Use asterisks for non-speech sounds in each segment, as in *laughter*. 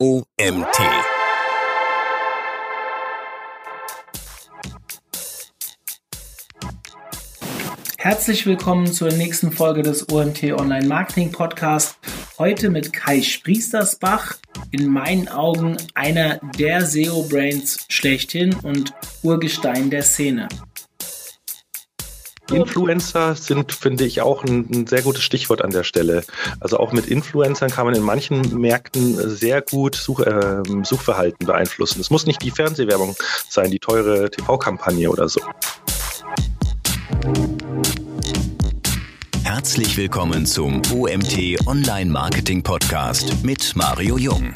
OMT. Herzlich willkommen zur nächsten Folge des OMT Online Marketing Podcast. Heute mit Kai Spriestersbach, in meinen Augen einer der SEO Brains schlechthin und Urgestein der Szene. Influencer sind, finde ich, auch ein, ein, sehr gutes Stichwort an der Stelle. Also auch mit Influencern kann man in manchen Märkten sehr gut Such, äh, Suchverhalten beeinflussen. Es muss nicht die Fernsehwerbung sein, die teure TV-Kampagne oder so. Herzlich willkommen zum OMT Online Marketing Podcast mit Mario Jung.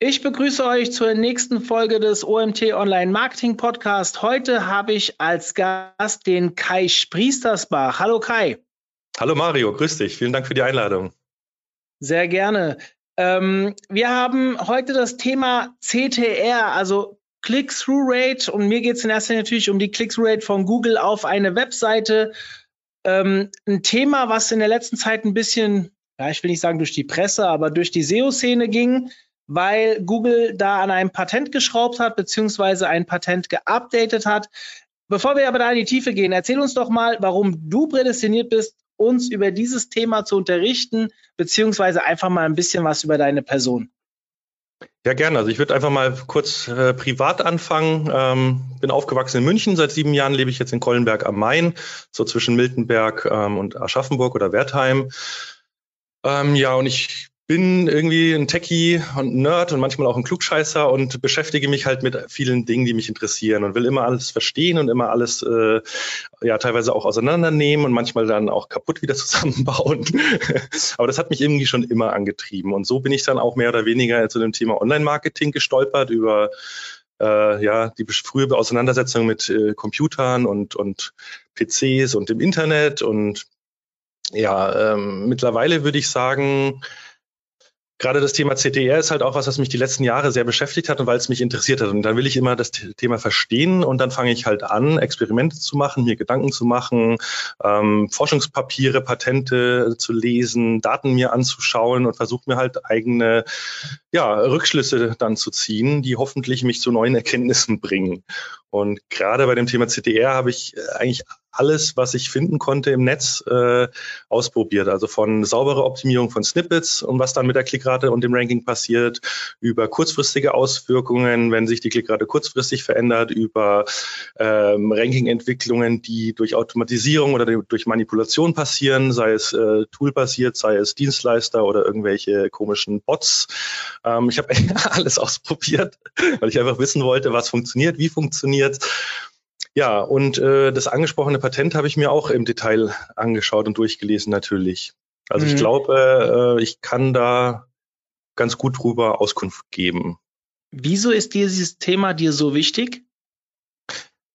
Ich begrüße euch zur nächsten Folge des OMT Online Marketing Podcast. Heute habe ich als Gast den Kai Spriestersbach. Hallo Kai. Hallo Mario, grüß dich. Vielen Dank für die Einladung. Sehr gerne. Ähm, wir haben heute das Thema CTR, also Click-Through-Rate. Und mir geht es in erster Linie natürlich um die Click-Through-Rate von Google auf eine Webseite. Ähm, ein Thema, was in der letzten Zeit ein bisschen, ja, ich will nicht sagen durch die Presse, aber durch die SEO-Szene ging weil Google da an einem Patent geschraubt hat, beziehungsweise ein Patent geupdatet hat. Bevor wir aber da in die Tiefe gehen, erzähl uns doch mal, warum du prädestiniert bist, uns über dieses Thema zu unterrichten, beziehungsweise einfach mal ein bisschen was über deine Person. Ja, gerne. Also ich würde einfach mal kurz äh, privat anfangen. Ähm, bin aufgewachsen in München. Seit sieben Jahren lebe ich jetzt in Kollenberg am Main, so zwischen Miltenberg ähm, und Aschaffenburg oder Wertheim. Ähm, ja, und ich bin irgendwie ein Techie und ein Nerd und manchmal auch ein Klugscheißer und beschäftige mich halt mit vielen Dingen, die mich interessieren und will immer alles verstehen und immer alles äh, ja teilweise auch auseinandernehmen und manchmal dann auch kaputt wieder *laughs* zusammenbauen. Aber das hat mich irgendwie schon immer angetrieben und so bin ich dann auch mehr oder weniger zu dem Thema Online-Marketing gestolpert über äh, ja die frühe Auseinandersetzung mit äh, Computern und und PCs und dem Internet und ja ähm, mittlerweile würde ich sagen gerade das Thema CTR ist halt auch was, was mich die letzten Jahre sehr beschäftigt hat und weil es mich interessiert hat. Und dann will ich immer das Thema verstehen und dann fange ich halt an, Experimente zu machen, mir Gedanken zu machen, ähm, Forschungspapiere, Patente zu lesen, Daten mir anzuschauen und versuche mir halt eigene ja, Rückschlüsse dann zu ziehen, die hoffentlich mich zu neuen Erkenntnissen bringen. Und gerade bei dem Thema CTR habe ich äh, eigentlich alles, was ich finden konnte im Netz, äh, ausprobiert. Also von saubere Optimierung von Snippets und was dann mit der Klickrate und dem Ranking passiert, über kurzfristige Auswirkungen, wenn sich die Klickrate kurzfristig verändert, über ähm, Ranking-Entwicklungen, die durch Automatisierung oder durch Manipulation passieren, sei es äh, toolbasiert, sei es Dienstleister oder irgendwelche komischen Bots. Ähm, ich habe *laughs* alles ausprobiert, weil ich einfach wissen wollte, was funktioniert, wie funktioniert ja, und äh, das angesprochene Patent habe ich mir auch im Detail angeschaut und durchgelesen natürlich. Also mhm. ich glaube, äh, ich kann da ganz gut drüber Auskunft geben. Wieso ist dieses Thema dir so wichtig?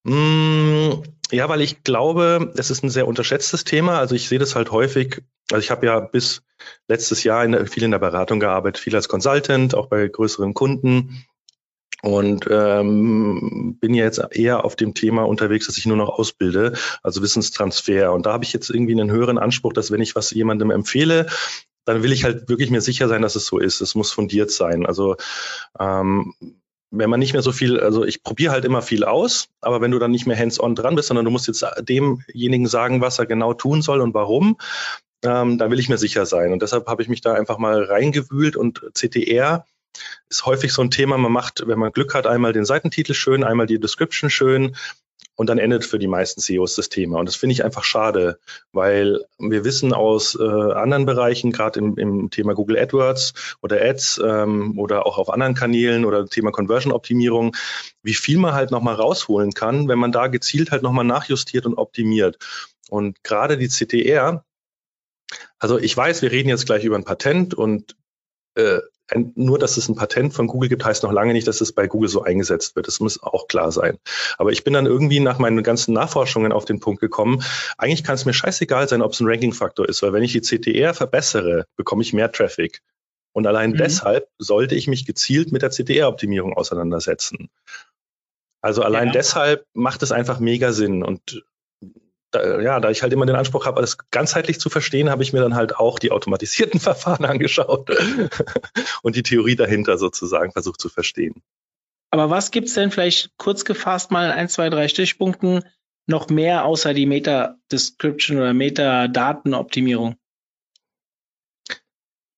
Mm, ja, weil ich glaube, es ist ein sehr unterschätztes Thema. Also ich sehe das halt häufig. Also ich habe ja bis letztes Jahr in viel in der Beratung gearbeitet, viel als Consultant, auch bei größeren Kunden. Und ähm, bin jetzt eher auf dem Thema unterwegs, dass ich nur noch ausbilde, also Wissenstransfer. Und da habe ich jetzt irgendwie einen höheren Anspruch, dass wenn ich was jemandem empfehle, dann will ich halt wirklich mir sicher sein, dass es so ist. Es muss fundiert sein. Also ähm, wenn man nicht mehr so viel, also ich probiere halt immer viel aus, aber wenn du dann nicht mehr hands-on dran bist, sondern du musst jetzt demjenigen sagen, was er genau tun soll und warum, ähm, dann will ich mir sicher sein. Und deshalb habe ich mich da einfach mal reingewühlt und CTR ist häufig so ein Thema, man macht, wenn man Glück hat, einmal den Seitentitel schön, einmal die Description schön und dann endet für die meisten CEOs das Thema. Und das finde ich einfach schade, weil wir wissen aus äh, anderen Bereichen, gerade im, im Thema Google AdWords oder Ads ähm, oder auch auf anderen Kanälen oder Thema Conversion-Optimierung, wie viel man halt nochmal rausholen kann, wenn man da gezielt halt nochmal nachjustiert und optimiert. Und gerade die CTR, also ich weiß, wir reden jetzt gleich über ein Patent und äh, nur, dass es ein Patent von Google gibt, heißt noch lange nicht, dass es bei Google so eingesetzt wird. Das muss auch klar sein. Aber ich bin dann irgendwie nach meinen ganzen Nachforschungen auf den Punkt gekommen, eigentlich kann es mir scheißegal sein, ob es ein Ranking-Faktor ist, weil wenn ich die CTR verbessere, bekomme ich mehr Traffic. Und allein mhm. deshalb sollte ich mich gezielt mit der CTR-Optimierung auseinandersetzen. Also allein ja. deshalb macht es einfach mega Sinn. Und da, ja, da ich halt immer den Anspruch habe, alles ganzheitlich zu verstehen, habe ich mir dann halt auch die automatisierten *laughs* Verfahren angeschaut *laughs* und die Theorie dahinter sozusagen versucht zu verstehen. Aber was gibt's denn vielleicht kurz gefasst mal in ein, zwei, drei Stichpunkten noch mehr außer die Meta-Description oder Metadatenoptimierung?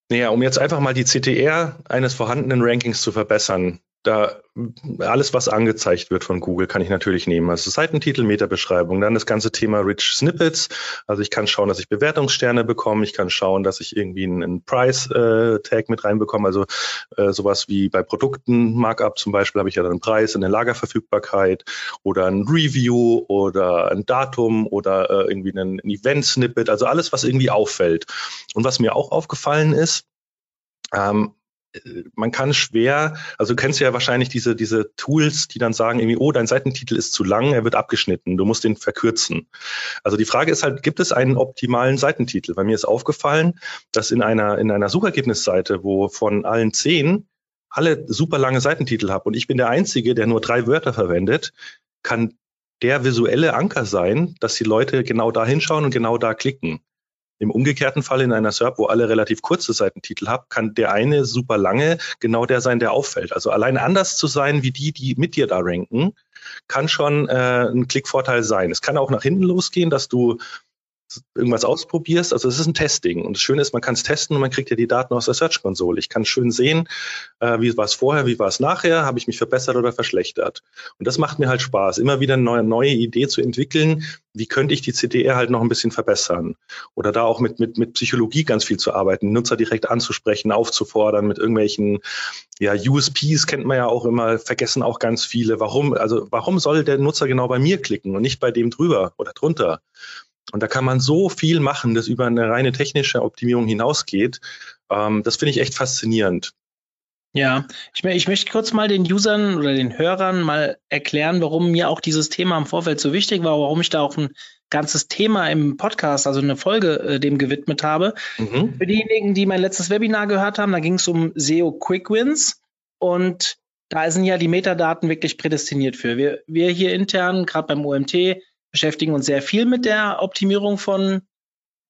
Naja, um jetzt einfach mal die CTR eines vorhandenen Rankings zu verbessern, da alles, was angezeigt wird von Google, kann ich natürlich nehmen. Also Seitentitel, Metabeschreibung, dann das ganze Thema Rich Snippets. Also ich kann schauen, dass ich Bewertungssterne bekomme. Ich kann schauen, dass ich irgendwie einen, einen Price-Tag mit reinbekomme. Also äh, sowas wie bei Produkten, Markup zum Beispiel, habe ich ja dann einen Preis, eine Lagerverfügbarkeit oder ein Review oder ein Datum oder äh, irgendwie ein, ein Event-Snippet. Also alles, was irgendwie auffällt. Und was mir auch aufgefallen ist, ähm, man kann schwer, also du kennst ja wahrscheinlich diese, diese Tools, die dann sagen irgendwie, oh, dein Seitentitel ist zu lang, er wird abgeschnitten, du musst den verkürzen. Also die Frage ist halt, gibt es einen optimalen Seitentitel? Bei mir ist aufgefallen, dass in einer, in einer Suchergebnisseite, wo von allen zehn alle super lange Seitentitel habe und ich bin der Einzige, der nur drei Wörter verwendet, kann der visuelle Anker sein, dass die Leute genau da hinschauen und genau da klicken. Im umgekehrten Fall in einer SERP, wo alle relativ kurze Seitentitel haben, kann der eine super lange genau der sein, der auffällt. Also allein anders zu sein wie die, die mit dir da ranken, kann schon äh, ein Klickvorteil sein. Es kann auch nach hinten losgehen, dass du irgendwas ausprobierst. Also es ist ein Testing. Und das Schöne ist, man kann es testen und man kriegt ja die Daten aus der Search-Konsole. Ich kann schön sehen, äh, wie war es vorher, wie war es nachher, habe ich mich verbessert oder verschlechtert. Und das macht mir halt Spaß, immer wieder eine neue, neue Idee zu entwickeln, wie könnte ich die CTR halt noch ein bisschen verbessern. Oder da auch mit, mit, mit Psychologie ganz viel zu arbeiten, Nutzer direkt anzusprechen, aufzufordern mit irgendwelchen ja, USPs kennt man ja auch immer, vergessen auch ganz viele. Warum, also warum soll der Nutzer genau bei mir klicken und nicht bei dem drüber oder drunter? Und da kann man so viel machen, das über eine reine technische Optimierung hinausgeht. Ähm, das finde ich echt faszinierend. Ja, ich, ich, möchte kurz mal den Usern oder den Hörern mal erklären, warum mir auch dieses Thema im Vorfeld so wichtig war, warum ich da auch ein ganzes Thema im Podcast, also eine Folge äh, dem gewidmet habe. Mhm. Für diejenigen, die mein letztes Webinar gehört haben, da ging es um SEO Quick Wins und da sind ja die Metadaten wirklich prädestiniert für. Wir, wir hier intern, gerade beim OMT, beschäftigen uns sehr viel mit der Optimierung von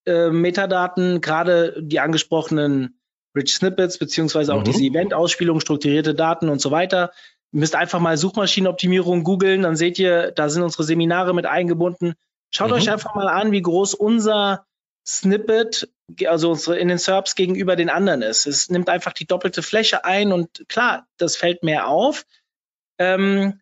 äh, Metadaten, gerade die angesprochenen Rich Snippets, beziehungsweise auch mhm. diese Event-Ausspielung, strukturierte Daten und so weiter. Ihr müsst einfach mal Suchmaschinenoptimierung googeln, dann seht ihr, da sind unsere Seminare mit eingebunden. Schaut mhm. euch einfach mal an, wie groß unser Snippet, also unsere in den SERPs gegenüber den anderen ist. Es nimmt einfach die doppelte Fläche ein und klar, das fällt mehr auf. Ähm,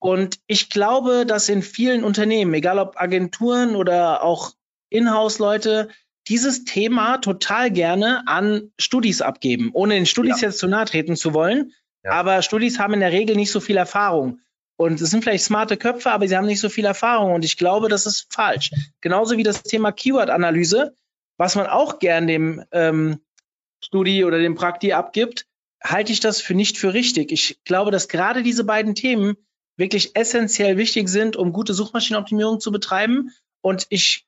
und ich glaube, dass in vielen Unternehmen, egal ob Agenturen oder auch Inhouse-Leute, dieses Thema total gerne an Studis abgeben, ohne den Studis ja. jetzt zu nahe treten zu wollen. Ja. Aber Studis haben in der Regel nicht so viel Erfahrung. Und es sind vielleicht smarte Köpfe, aber sie haben nicht so viel Erfahrung. Und ich glaube, das ist falsch. Genauso wie das Thema Keyword-Analyse, was man auch gern dem ähm, Studi oder dem Prakti abgibt, halte ich das für nicht für richtig. Ich glaube, dass gerade diese beiden Themen wirklich essentiell wichtig sind, um gute Suchmaschinenoptimierung zu betreiben. Und ich,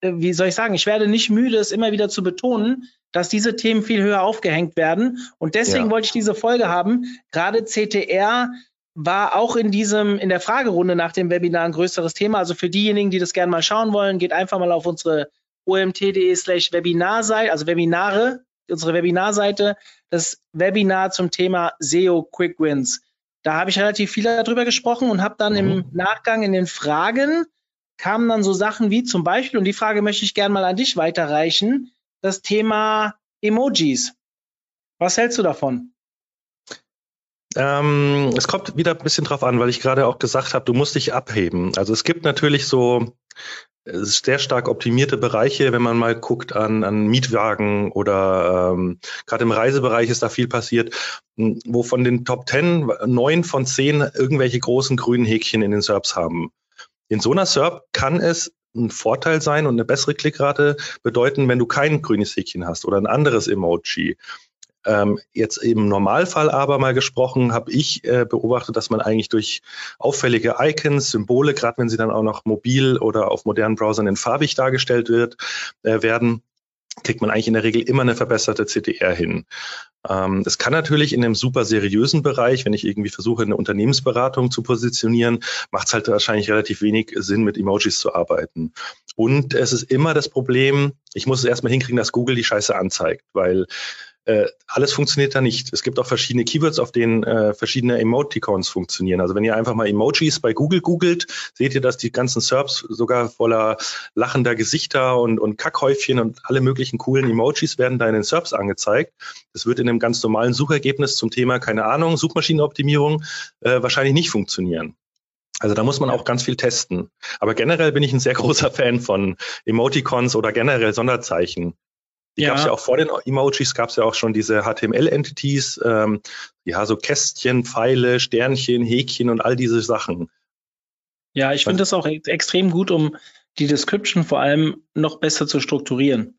äh, wie soll ich sagen, ich werde nicht müde, es immer wieder zu betonen, dass diese Themen viel höher aufgehängt werden. Und deswegen ja. wollte ich diese Folge haben. Gerade CTR war auch in diesem, in der Fragerunde nach dem Webinar ein größeres Thema. Also für diejenigen, die das gerne mal schauen wollen, geht einfach mal auf unsere omt.de slash Webinarseite, also Webinare, unsere Webinarseite, das Webinar zum Thema SEO Quick Wins. Da habe ich relativ viel darüber gesprochen und habe dann mhm. im Nachgang in den Fragen kamen dann so Sachen wie zum Beispiel, und die Frage möchte ich gerne mal an dich weiterreichen, das Thema Emojis. Was hältst du davon? Ähm, es kommt wieder ein bisschen drauf an, weil ich gerade auch gesagt habe, du musst dich abheben. Also es gibt natürlich so sehr stark optimierte Bereiche, wenn man mal guckt an, an Mietwagen oder ähm, gerade im Reisebereich ist da viel passiert, wo von den Top 10 neun von zehn irgendwelche großen grünen Häkchen in den SERPs haben. In so einer SERP kann es ein Vorteil sein und eine bessere Klickrate bedeuten, wenn du kein grünes Häkchen hast oder ein anderes Emoji. Ähm, jetzt im Normalfall aber mal gesprochen, habe ich äh, beobachtet, dass man eigentlich durch auffällige Icons, Symbole, gerade wenn sie dann auch noch mobil oder auf modernen Browsern in farbig dargestellt wird, äh, werden, kriegt man eigentlich in der Regel immer eine verbesserte CTR hin. Ähm, es kann natürlich in einem super seriösen Bereich, wenn ich irgendwie versuche, eine Unternehmensberatung zu positionieren, macht es halt wahrscheinlich relativ wenig Sinn, mit Emojis zu arbeiten. Und es ist immer das Problem, ich muss es erstmal hinkriegen, dass Google die Scheiße anzeigt, weil äh, alles funktioniert da nicht. Es gibt auch verschiedene Keywords, auf denen äh, verschiedene Emoticons funktionieren. Also wenn ihr einfach mal Emojis bei Google googelt, seht ihr, dass die ganzen SERPs sogar voller lachender Gesichter und, und Kackhäufchen und alle möglichen coolen Emojis werden da in den SERPs angezeigt. Das wird in einem ganz normalen Suchergebnis zum Thema, keine Ahnung, Suchmaschinenoptimierung äh, wahrscheinlich nicht funktionieren. Also da muss man auch ganz viel testen. Aber generell bin ich ein sehr großer Fan von Emoticons oder generell Sonderzeichen. Die ja. gab es ja auch vor den Emojis, gab es ja auch schon diese HTML-Entities, ähm, ja, so Kästchen, Pfeile, Sternchen, Häkchen und all diese Sachen. Ja, ich finde das auch extrem gut, um die Description vor allem noch besser zu strukturieren.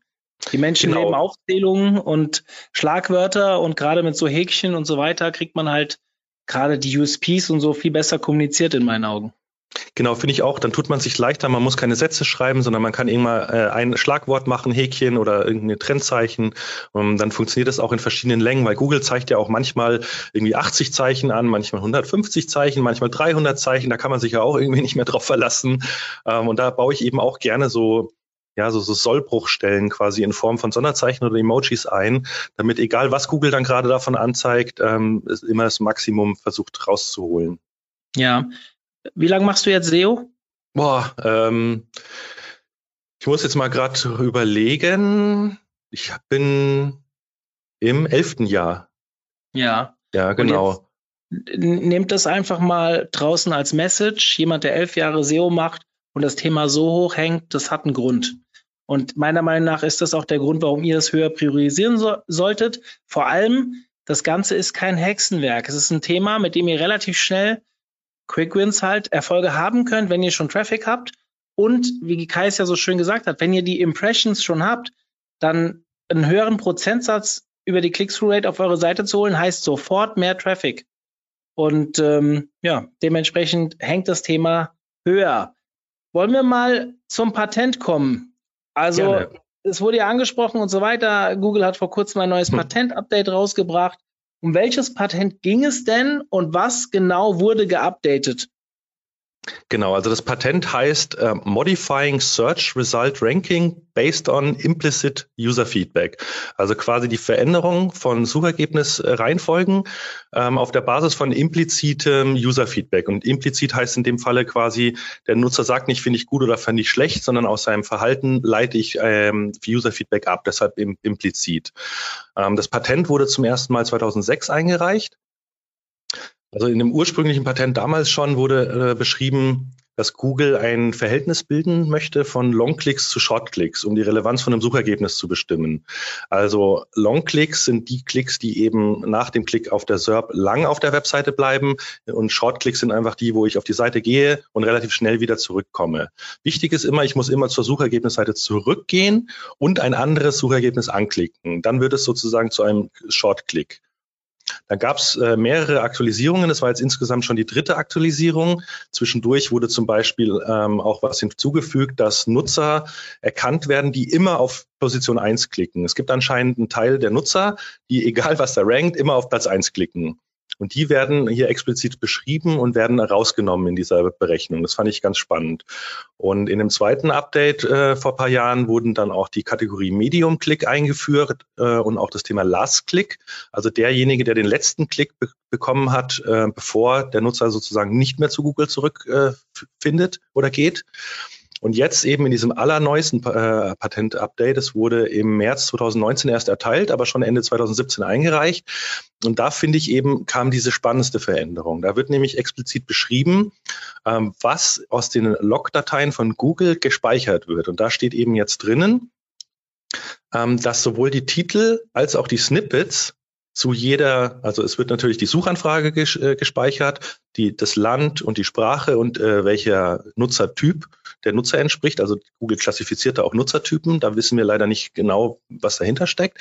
Die Menschen genau. nehmen Aufzählungen und Schlagwörter und gerade mit so Häkchen und so weiter kriegt man halt gerade die USPs und so viel besser kommuniziert in meinen Augen. Genau, finde ich auch. Dann tut man sich leichter. Man muss keine Sätze schreiben, sondern man kann irgendwann äh, ein Schlagwort machen, Häkchen oder irgendein Trennzeichen. Und dann funktioniert das auch in verschiedenen Längen, weil Google zeigt ja auch manchmal irgendwie 80 Zeichen an, manchmal 150 Zeichen, manchmal 300 Zeichen. Da kann man sich ja auch irgendwie nicht mehr drauf verlassen. Ähm, und da baue ich eben auch gerne so ja, so, so Sollbruchstellen quasi in Form von Sonderzeichen oder Emojis ein, damit egal was Google dann gerade davon anzeigt, ähm, immer das Maximum versucht rauszuholen. Ja, wie lange machst du jetzt SEO? Boah, ähm, ich muss jetzt mal gerade überlegen. Ich bin im elften Jahr. Ja. Ja, genau. Nehmt das einfach mal draußen als Message. Jemand, der elf Jahre SEO macht und das Thema so hoch hängt, das hat einen Grund. Und meiner Meinung nach ist das auch der Grund, warum ihr das höher priorisieren so solltet. Vor allem, das Ganze ist kein Hexenwerk. Es ist ein Thema, mit dem ihr relativ schnell Quick Wins halt Erfolge haben könnt, wenn ihr schon Traffic habt. Und wie Kai es ja so schön gesagt hat, wenn ihr die Impressions schon habt, dann einen höheren Prozentsatz über die Click-Through-Rate auf eure Seite zu holen, heißt sofort mehr Traffic. Und ähm, ja, dementsprechend hängt das Thema höher. Wollen wir mal zum Patent kommen? Also, Gerne. es wurde ja angesprochen und so weiter. Google hat vor kurzem ein neues hm. Patent-Update rausgebracht. Um welches Patent ging es denn und was genau wurde geupdatet? Genau, also das Patent heißt äh, Modifying Search Result Ranking based on implicit User Feedback. Also quasi die Veränderung von Suchergebnisreihenfolgen ähm, auf der Basis von implizitem User Feedback. Und implizit heißt in dem Falle quasi, der Nutzer sagt nicht, finde ich gut oder finde ich schlecht, sondern aus seinem Verhalten leite ich ähm, User Feedback ab, deshalb im, implizit. Ähm, das Patent wurde zum ersten Mal 2006 eingereicht also in dem ursprünglichen Patent damals schon wurde äh, beschrieben, dass Google ein Verhältnis bilden möchte von Longclicks zu Shortclicks, um die Relevanz von einem Suchergebnis zu bestimmen. Also Longclicks sind die Klicks, die eben nach dem Klick auf der SERP lang auf der Webseite bleiben und Shortclicks sind einfach die, wo ich auf die Seite gehe und relativ schnell wieder zurückkomme. Wichtig ist immer, ich muss immer zur Suchergebnisseite zurückgehen und ein anderes Suchergebnis anklicken. Dann wird es sozusagen zu einem Shortclick. Da gab es äh, mehrere Aktualisierungen. Das war jetzt insgesamt schon die dritte Aktualisierung. Zwischendurch wurde zum Beispiel ähm, auch was hinzugefügt, dass Nutzer erkannt werden, die immer auf Position 1 klicken. Es gibt anscheinend einen Teil der Nutzer, die, egal was da rankt, immer auf Platz 1 klicken. Und die werden hier explizit beschrieben und werden rausgenommen in dieser Berechnung. Das fand ich ganz spannend. Und in dem zweiten Update äh, vor ein paar Jahren wurden dann auch die Kategorie Medium Click eingeführt äh, und auch das Thema Last Click. Also derjenige, der den letzten Klick be bekommen hat, äh, bevor der Nutzer sozusagen nicht mehr zu Google zurückfindet äh, oder geht. Und jetzt eben in diesem allerneuesten äh, Patent-Update, es wurde im März 2019 erst erteilt, aber schon Ende 2017 eingereicht. Und da finde ich eben, kam diese spannendste Veränderung. Da wird nämlich explizit beschrieben, ähm, was aus den Log-Dateien von Google gespeichert wird. Und da steht eben jetzt drinnen, ähm, dass sowohl die Titel als auch die Snippets zu jeder, also es wird natürlich die Suchanfrage ges äh, gespeichert, die, das Land und die Sprache und äh, welcher Nutzertyp der Nutzer entspricht. Also Google klassifiziert da auch Nutzertypen. Da wissen wir leider nicht genau, was dahinter steckt.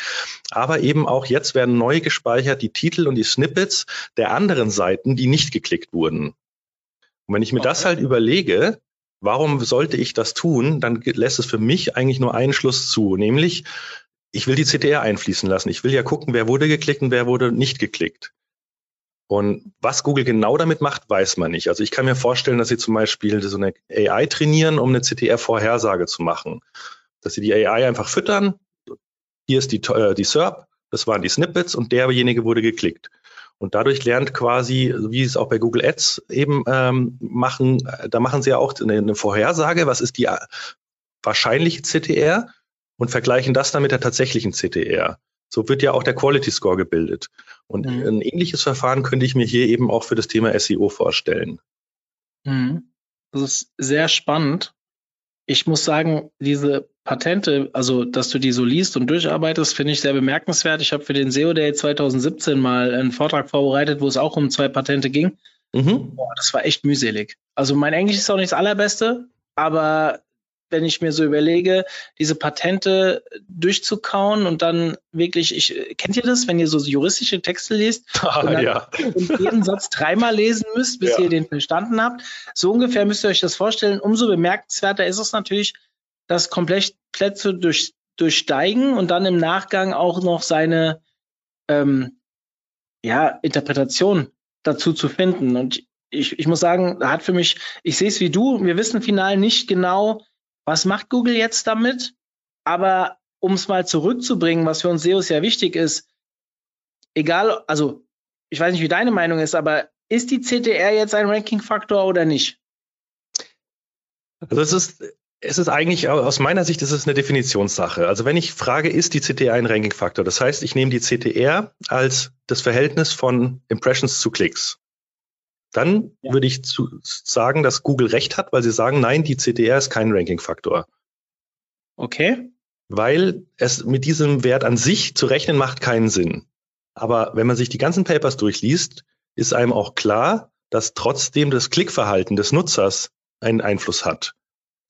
Aber eben auch jetzt werden neu gespeichert die Titel und die Snippets der anderen Seiten, die nicht geklickt wurden. Und wenn ich mir okay. das halt überlege, warum sollte ich das tun, dann lässt es für mich eigentlich nur einen Schluss zu, nämlich ich will die CTR einfließen lassen. Ich will ja gucken, wer wurde geklickt und wer wurde nicht geklickt. Und was Google genau damit macht, weiß man nicht. Also ich kann mir vorstellen, dass sie zum Beispiel so eine AI trainieren, um eine CTR-Vorhersage zu machen. Dass sie die AI einfach füttern. Hier ist die, äh, die SERP, das waren die Snippets und derjenige wurde geklickt. Und dadurch lernt quasi, wie es auch bei Google Ads eben ähm, machen, da machen sie ja auch eine, eine Vorhersage, was ist die äh, wahrscheinliche CTR und vergleichen das dann mit der tatsächlichen CTR. So wird ja auch der Quality Score gebildet. Und mhm. ein ähnliches Verfahren könnte ich mir hier eben auch für das Thema SEO vorstellen. Mhm. Das ist sehr spannend. Ich muss sagen, diese Patente, also dass du die so liest und durcharbeitest, finde ich sehr bemerkenswert. Ich habe für den SEO Day 2017 mal einen Vortrag vorbereitet, wo es auch um zwei Patente ging. Mhm. Boah, das war echt mühselig. Also mein Englisch ist auch nicht das allerbeste, aber wenn ich mir so überlege, diese Patente durchzukauen und dann wirklich, ich, kennt ihr das, wenn ihr so juristische Texte liest ah, *laughs* und, ja. und jeden Satz dreimal lesen müsst, bis ja. ihr den verstanden habt? So ungefähr müsst ihr euch das vorstellen. Umso bemerkenswerter ist es natürlich, das komplett Plätze durch, durchsteigen und dann im Nachgang auch noch seine ähm, ja, Interpretation dazu zu finden. Und ich, ich muss sagen, hat für mich, ich sehe es wie du, wir wissen final nicht genau, was macht Google jetzt damit? Aber um es mal zurückzubringen, was für uns SEOs ja wichtig ist, egal, also ich weiß nicht, wie deine Meinung ist, aber ist die CTR jetzt ein Ranking-Faktor oder nicht? Also es ist, es ist eigentlich aus meiner Sicht ist es eine Definitionssache. Also wenn ich frage, ist die CTR ein Ranking-Faktor? Das heißt, ich nehme die CTR als das Verhältnis von Impressions zu Klicks dann ja. würde ich zu, sagen, dass Google recht hat, weil sie sagen, nein, die CTR ist kein Ranking-Faktor. Okay. Weil es mit diesem Wert an sich zu rechnen macht keinen Sinn. Aber wenn man sich die ganzen Papers durchliest, ist einem auch klar, dass trotzdem das Klickverhalten des Nutzers einen Einfluss hat.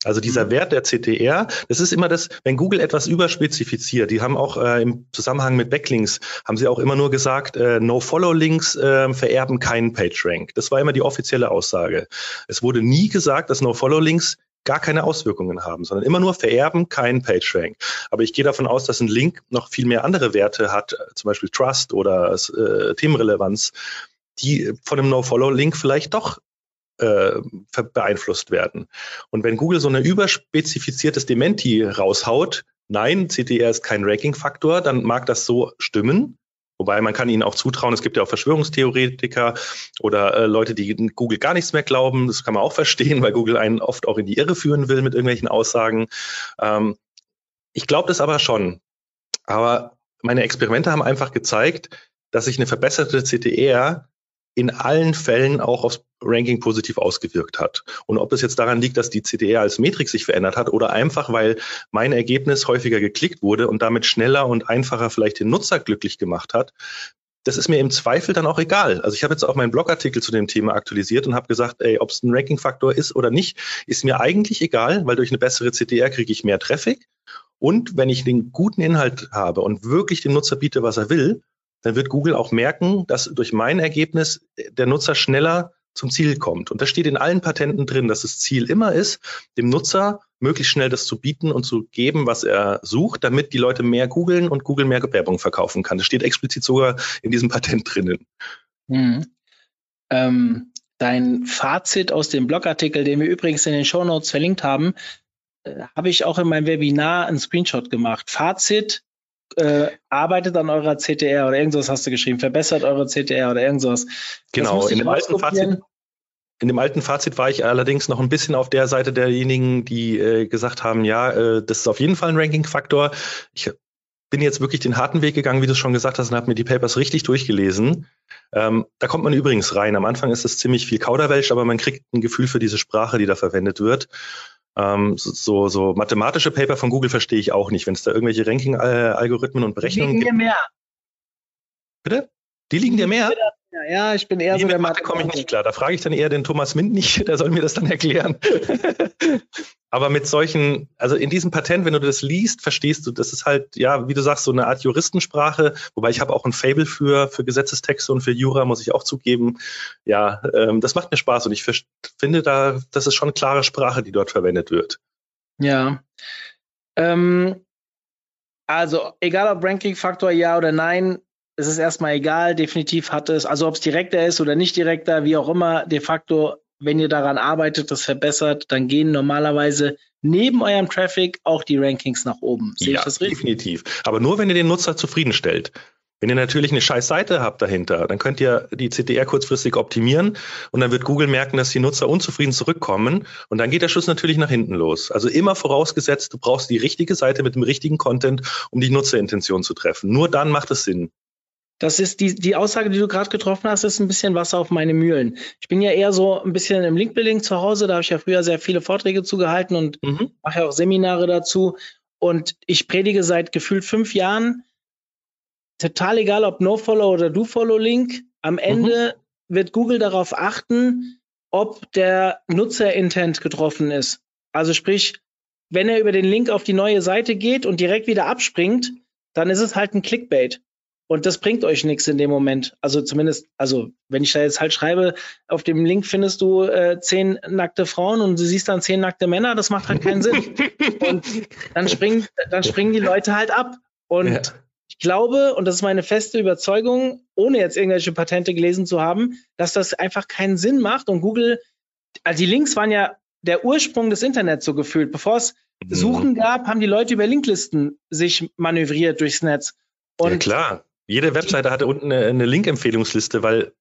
Also dieser mhm. Wert der CTR, das ist immer das, wenn Google etwas überspezifiziert, die haben auch äh, im Zusammenhang mit Backlinks, haben sie auch immer nur gesagt, äh, No-Follow-Links äh, vererben keinen PageRank. Das war immer die offizielle Aussage. Es wurde nie gesagt, dass No-Follow-Links gar keine Auswirkungen haben, sondern immer nur vererben keinen PageRank. Aber ich gehe davon aus, dass ein Link noch viel mehr andere Werte hat, zum Beispiel Trust oder äh, Themenrelevanz, die von einem No-Follow-Link vielleicht doch äh, beeinflusst werden. Und wenn Google so eine überspezifiziertes Dementi raushaut, nein, CTR ist kein Ranking-Faktor, dann mag das so stimmen. Wobei man kann ihnen auch zutrauen, es gibt ja auch Verschwörungstheoretiker oder äh, Leute, die Google gar nichts mehr glauben. Das kann man auch *laughs* verstehen, weil Google einen oft auch in die Irre führen will mit irgendwelchen Aussagen. Ähm, ich glaube das aber schon. Aber meine Experimente haben einfach gezeigt, dass sich eine verbesserte CTR in allen Fällen auch aufs Ranking positiv ausgewirkt hat. Und ob es jetzt daran liegt, dass die CTR als Metrik sich verändert hat oder einfach, weil mein Ergebnis häufiger geklickt wurde und damit schneller und einfacher vielleicht den Nutzer glücklich gemacht hat, das ist mir im Zweifel dann auch egal. Also ich habe jetzt auch meinen Blogartikel zu dem Thema aktualisiert und habe gesagt, ey, ob es ein Ranking-Faktor ist oder nicht, ist mir eigentlich egal, weil durch eine bessere CTR kriege ich mehr Traffic. Und wenn ich den guten Inhalt habe und wirklich dem Nutzer biete, was er will, dann wird Google auch merken, dass durch mein Ergebnis der Nutzer schneller zum Ziel kommt. Und das steht in allen Patenten drin, dass das Ziel immer ist, dem Nutzer möglichst schnell das zu bieten und zu geben, was er sucht, damit die Leute mehr googeln und Google mehr Werbung verkaufen kann. Das steht explizit sogar in diesem Patent drinnen. Hm. Ähm, dein Fazit aus dem Blogartikel, den wir übrigens in den Show Notes verlinkt haben, äh, habe ich auch in meinem Webinar einen Screenshot gemacht. Fazit, äh, arbeitet an eurer CTR oder irgendwas hast du geschrieben, verbessert eure CTR oder irgendwas. Genau, in dem alten Fazit. In dem alten Fazit war ich allerdings noch ein bisschen auf der Seite derjenigen, die äh, gesagt haben, ja, äh, das ist auf jeden Fall ein Ranking-Faktor. Ich bin jetzt wirklich den harten Weg gegangen, wie du schon gesagt hast, und habe mir die Papers richtig durchgelesen. Ähm, da kommt man übrigens rein. Am Anfang ist es ziemlich viel Kauderwelsch, aber man kriegt ein Gefühl für diese Sprache, die da verwendet wird. Ähm, so, so mathematische Paper von Google verstehe ich auch nicht, wenn es da irgendwelche Ranking-Algorithmen und Berechnungen gibt. Die liegen dir mehr. Bitte? Die liegen dir mehr? Ja, ich bin eher nee, so der Mathe komme ich nicht klar. Da frage ich dann eher den Thomas Mind nicht, *laughs* der soll mir das dann erklären. *laughs* Aber mit solchen, also in diesem Patent, wenn du das liest, verstehst du, das ist halt, ja, wie du sagst, so eine Art Juristensprache, wobei ich habe auch ein Fable für, für Gesetzestexte und für Jura, muss ich auch zugeben. Ja, ähm, das macht mir Spaß und ich finde da, das ist schon klare Sprache, die dort verwendet wird. Ja. Ähm, Also, egal ob Ranking-Faktor ja oder nein, es ist erstmal egal. Definitiv hat es, also ob es direkter ist oder nicht direkter, wie auch immer, de facto, wenn ihr daran arbeitet, das verbessert, dann gehen normalerweise neben eurem Traffic auch die Rankings nach oben. Sehe ja, ich das richtig? Definitiv. Aber nur, wenn ihr den Nutzer zufriedenstellt. Wenn ihr natürlich eine scheiß Seite habt dahinter, dann könnt ihr die CTR kurzfristig optimieren und dann wird Google merken, dass die Nutzer unzufrieden zurückkommen und dann geht der Schuss natürlich nach hinten los. Also immer vorausgesetzt, du brauchst die richtige Seite mit dem richtigen Content, um die Nutzerintention zu treffen. Nur dann macht es Sinn. Das ist die, die Aussage, die du gerade getroffen hast, ist ein bisschen Wasser auf meine Mühlen. Ich bin ja eher so ein bisschen im Linkbuilding zu Hause, da habe ich ja früher sehr viele Vorträge zugehalten und mhm. mache ja auch Seminare dazu. Und ich predige seit gefühlt fünf Jahren, total egal ob NoFollow oder DoFollow-Link, am Ende mhm. wird Google darauf achten, ob der Nutzerintent getroffen ist. Also sprich, wenn er über den Link auf die neue Seite geht und direkt wieder abspringt, dann ist es halt ein Clickbait. Und das bringt euch nichts in dem Moment. Also zumindest, also wenn ich da jetzt halt schreibe, auf dem Link findest du äh, zehn nackte Frauen und du siehst dann zehn nackte Männer, das macht halt keinen Sinn. Und dann springen, dann springen die Leute halt ab. Und ja. ich glaube, und das ist meine feste Überzeugung, ohne jetzt irgendwelche Patente gelesen zu haben, dass das einfach keinen Sinn macht. Und Google, also die Links waren ja der Ursprung des Internets so gefühlt. Bevor es mhm. Suchen gab, haben die Leute über Linklisten sich manövriert durchs Netz. Und ja, klar. Jede Webseite hatte unten eine, eine Link-Empfehlungsliste, weil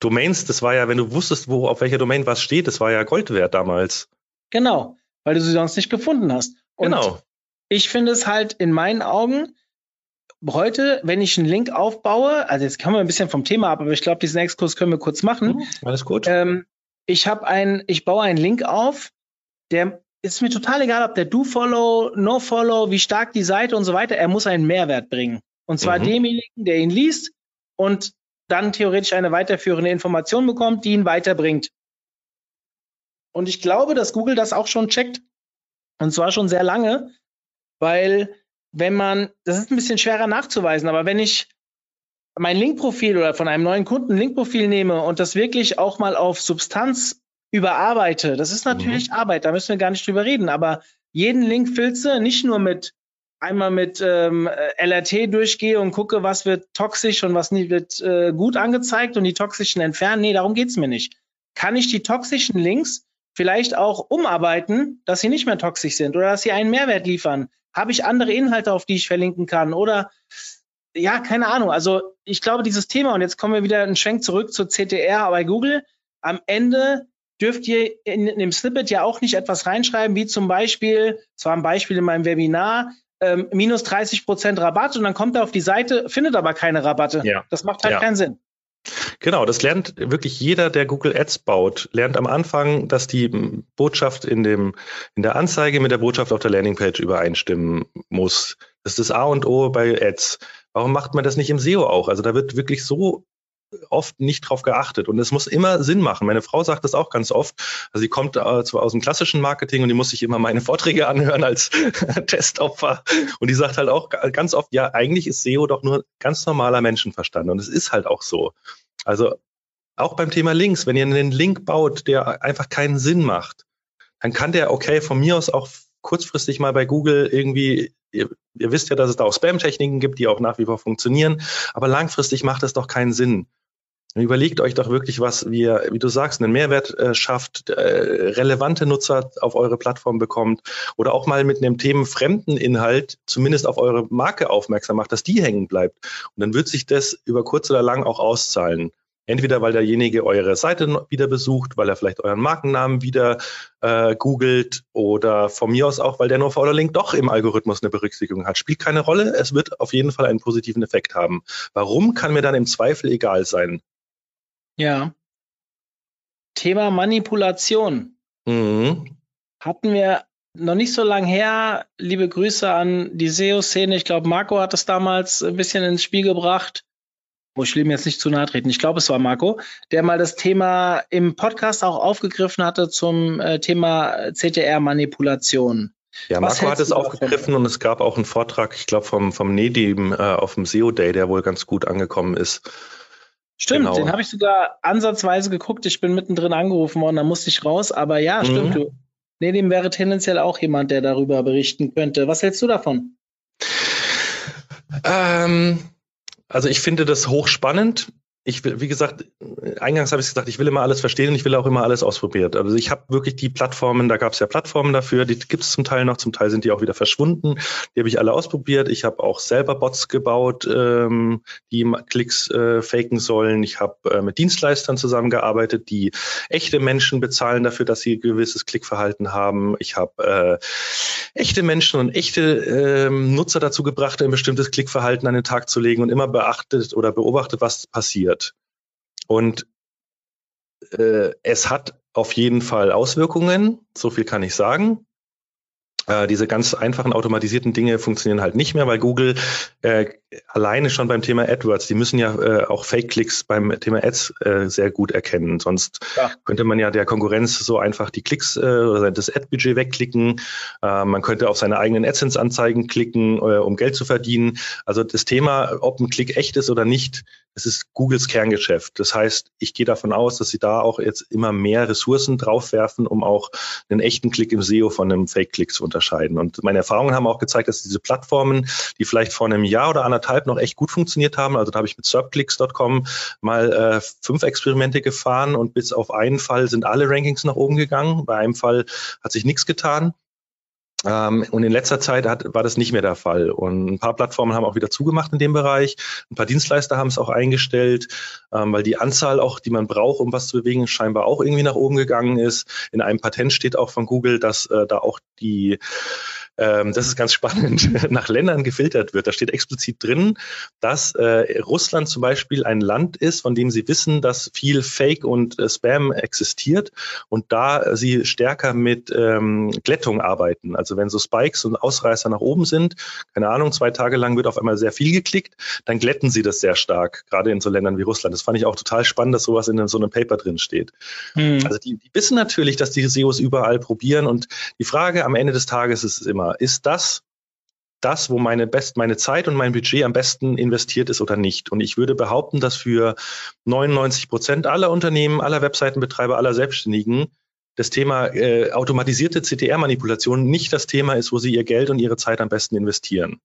Domains, das war ja, wenn du wusstest, wo auf welcher Domain was steht, das war ja Gold wert damals. Genau, weil du sie sonst nicht gefunden hast. Und genau. Ich finde es halt in meinen Augen heute, wenn ich einen Link aufbaue, also jetzt kommen wir ein bisschen vom Thema ab, aber ich glaube, diesen Exkurs können wir kurz machen. Mhm, alles gut. Ähm, ich habe ein, ich baue einen Link auf, der ist mir total egal, ob der Do Follow, No Follow, wie stark die Seite und so weiter, er muss einen Mehrwert bringen. Und zwar mhm. demjenigen, der ihn liest und dann theoretisch eine weiterführende Information bekommt, die ihn weiterbringt. Und ich glaube, dass Google das auch schon checkt. Und zwar schon sehr lange, weil wenn man, das ist ein bisschen schwerer nachzuweisen, aber wenn ich mein Linkprofil oder von einem neuen Kunden Linkprofil nehme und das wirklich auch mal auf Substanz überarbeite, das ist natürlich mhm. Arbeit, da müssen wir gar nicht drüber reden, aber jeden Link filze, nicht nur mit einmal mit ähm, LRT durchgehe und gucke, was wird toxisch und was nicht wird äh, gut angezeigt und die toxischen entfernen. Nee, darum geht's mir nicht. Kann ich die toxischen Links vielleicht auch umarbeiten, dass sie nicht mehr toxisch sind oder dass sie einen Mehrwert liefern? Habe ich andere Inhalte, auf die ich verlinken kann? Oder ja, keine Ahnung. Also ich glaube, dieses Thema, und jetzt kommen wir wieder einen Schwenk zurück zur CTR bei Google, am Ende dürft ihr in, in dem Snippet ja auch nicht etwas reinschreiben, wie zum Beispiel, zwar ein Beispiel in meinem Webinar, ähm, minus 30 Prozent Rabatt und dann kommt er auf die Seite, findet aber keine Rabatte. Ja. Das macht halt ja. keinen Sinn. Genau, das lernt wirklich jeder, der Google Ads baut, lernt am Anfang, dass die Botschaft in dem, in der Anzeige mit der Botschaft auf der Landingpage übereinstimmen muss. Das ist das A und O bei Ads. Warum macht man das nicht im SEO auch? Also da wird wirklich so oft nicht drauf geachtet. Und es muss immer Sinn machen. Meine Frau sagt das auch ganz oft. Also sie kommt äh, zwar aus dem klassischen Marketing und die muss sich immer meine Vorträge *laughs* anhören als *laughs* Testopfer. Und die sagt halt auch ganz oft, ja, eigentlich ist SEO doch nur ganz normaler Menschenverstand. Und es ist halt auch so. Also auch beim Thema Links, wenn ihr einen Link baut, der einfach keinen Sinn macht, dann kann der, okay, von mir aus auch kurzfristig mal bei Google irgendwie, ihr, ihr wisst ja, dass es da auch Spam-Techniken gibt, die auch nach wie vor funktionieren, aber langfristig macht es doch keinen Sinn. Überlegt euch doch wirklich was, wie ihr, wie du sagst, einen Mehrwert äh, schafft, äh, relevante Nutzer auf eure Plattform bekommt oder auch mal mit einem themenfremden Inhalt zumindest auf eure Marke aufmerksam macht, dass die hängen bleibt. Und dann wird sich das über kurz oder lang auch auszahlen. Entweder weil derjenige eure Seite wieder besucht, weil er vielleicht euren Markennamen wieder äh, googelt oder von mir aus auch, weil der No-Follow-Link doch im Algorithmus eine Berücksichtigung hat. Spielt keine Rolle. Es wird auf jeden Fall einen positiven Effekt haben. Warum kann mir dann im Zweifel egal sein? Ja. Thema Manipulation. Mhm. Hatten wir noch nicht so lange her. Liebe Grüße an die SEO-Szene. Ich glaube, Marco hat es damals ein bisschen ins Spiel gebracht. Wo ich will mir jetzt nicht zu nahe treten. Ich glaube, es war Marco, der mal das Thema im Podcast auch aufgegriffen hatte zum äh, Thema CTR-Manipulation. Ja, Marco hat es aufgegriffen und es gab auch einen Vortrag, ich glaube, vom, vom Nedim äh, auf dem SEO Day, der wohl ganz gut angekommen ist. Stimmt, genau. den habe ich sogar ansatzweise geguckt. Ich bin mittendrin angerufen worden, da musste ich raus. Aber ja, stimmt. Mhm. Du. Nee, dem wäre tendenziell auch jemand, der darüber berichten könnte. Was hältst du davon? Ähm, also ich finde das hochspannend ich will, wie gesagt, eingangs habe ich gesagt, ich will immer alles verstehen und ich will auch immer alles ausprobiert. Also ich habe wirklich die Plattformen, da gab es ja Plattformen dafür, die gibt es zum Teil noch, zum Teil sind die auch wieder verschwunden. Die habe ich alle ausprobiert. Ich habe auch selber Bots gebaut, ähm, die Klicks äh, faken sollen. Ich habe äh, mit Dienstleistern zusammengearbeitet, die echte Menschen bezahlen dafür, dass sie gewisses Klickverhalten haben. Ich habe äh, echte Menschen und echte äh, Nutzer dazu gebracht, ein bestimmtes Klickverhalten an den Tag zu legen und immer beachtet oder beobachtet, was passiert passiert. Und äh, es hat auf jeden Fall Auswirkungen, so viel kann ich sagen. Äh, diese ganz einfachen automatisierten Dinge funktionieren halt nicht mehr, weil Google äh, alleine schon beim Thema AdWords, die müssen ja äh, auch Fake-Clicks beim Thema Ads äh, sehr gut erkennen. Sonst ja. könnte man ja der Konkurrenz so einfach die Klicks äh, oder das Ad-Budget wegklicken. Äh, man könnte auf seine eigenen AdSense-Anzeigen klicken, äh, um Geld zu verdienen. Also das Thema, ob ein Klick echt ist oder nicht, es ist Googles Kerngeschäft. Das heißt, ich gehe davon aus, dass sie da auch jetzt immer mehr Ressourcen draufwerfen, um auch einen echten Klick im SEO von einem Fake-Klick zu unterscheiden. Und meine Erfahrungen haben auch gezeigt, dass diese Plattformen, die vielleicht vor einem Jahr oder anderthalb noch echt gut funktioniert haben, also da habe ich mit Subclicks.com mal äh, fünf Experimente gefahren und bis auf einen Fall sind alle Rankings nach oben gegangen. Bei einem Fall hat sich nichts getan. Ähm, und in letzter Zeit hat, war das nicht mehr der Fall. Und ein paar Plattformen haben auch wieder zugemacht in dem Bereich. Ein paar Dienstleister haben es auch eingestellt, ähm, weil die Anzahl auch, die man braucht, um was zu bewegen, scheinbar auch irgendwie nach oben gegangen ist. In einem Patent steht auch von Google, dass äh, da auch die ähm, das ist ganz spannend, *laughs* nach Ländern gefiltert wird. Da steht explizit drin, dass äh, Russland zum Beispiel ein Land ist, von dem sie wissen, dass viel Fake und äh, Spam existiert und da sie stärker mit ähm, Glättung arbeiten. Also wenn so Spikes und Ausreißer nach oben sind, keine Ahnung, zwei Tage lang wird auf einmal sehr viel geklickt, dann glätten sie das sehr stark, gerade in so Ländern wie Russland. Das fand ich auch total spannend, dass sowas in so einem Paper drin steht. Hm. Also die, die wissen natürlich, dass die SEOs überall probieren und die Frage am Ende des Tages ist immer, ist das das, wo meine best, meine Zeit und mein Budget am besten investiert ist oder nicht. Und ich würde behaupten, dass für 99 Prozent aller Unternehmen, aller Webseitenbetreiber, aller Selbstständigen das Thema äh, automatisierte CTR-Manipulation nicht das Thema ist, wo sie ihr Geld und ihre Zeit am besten investieren.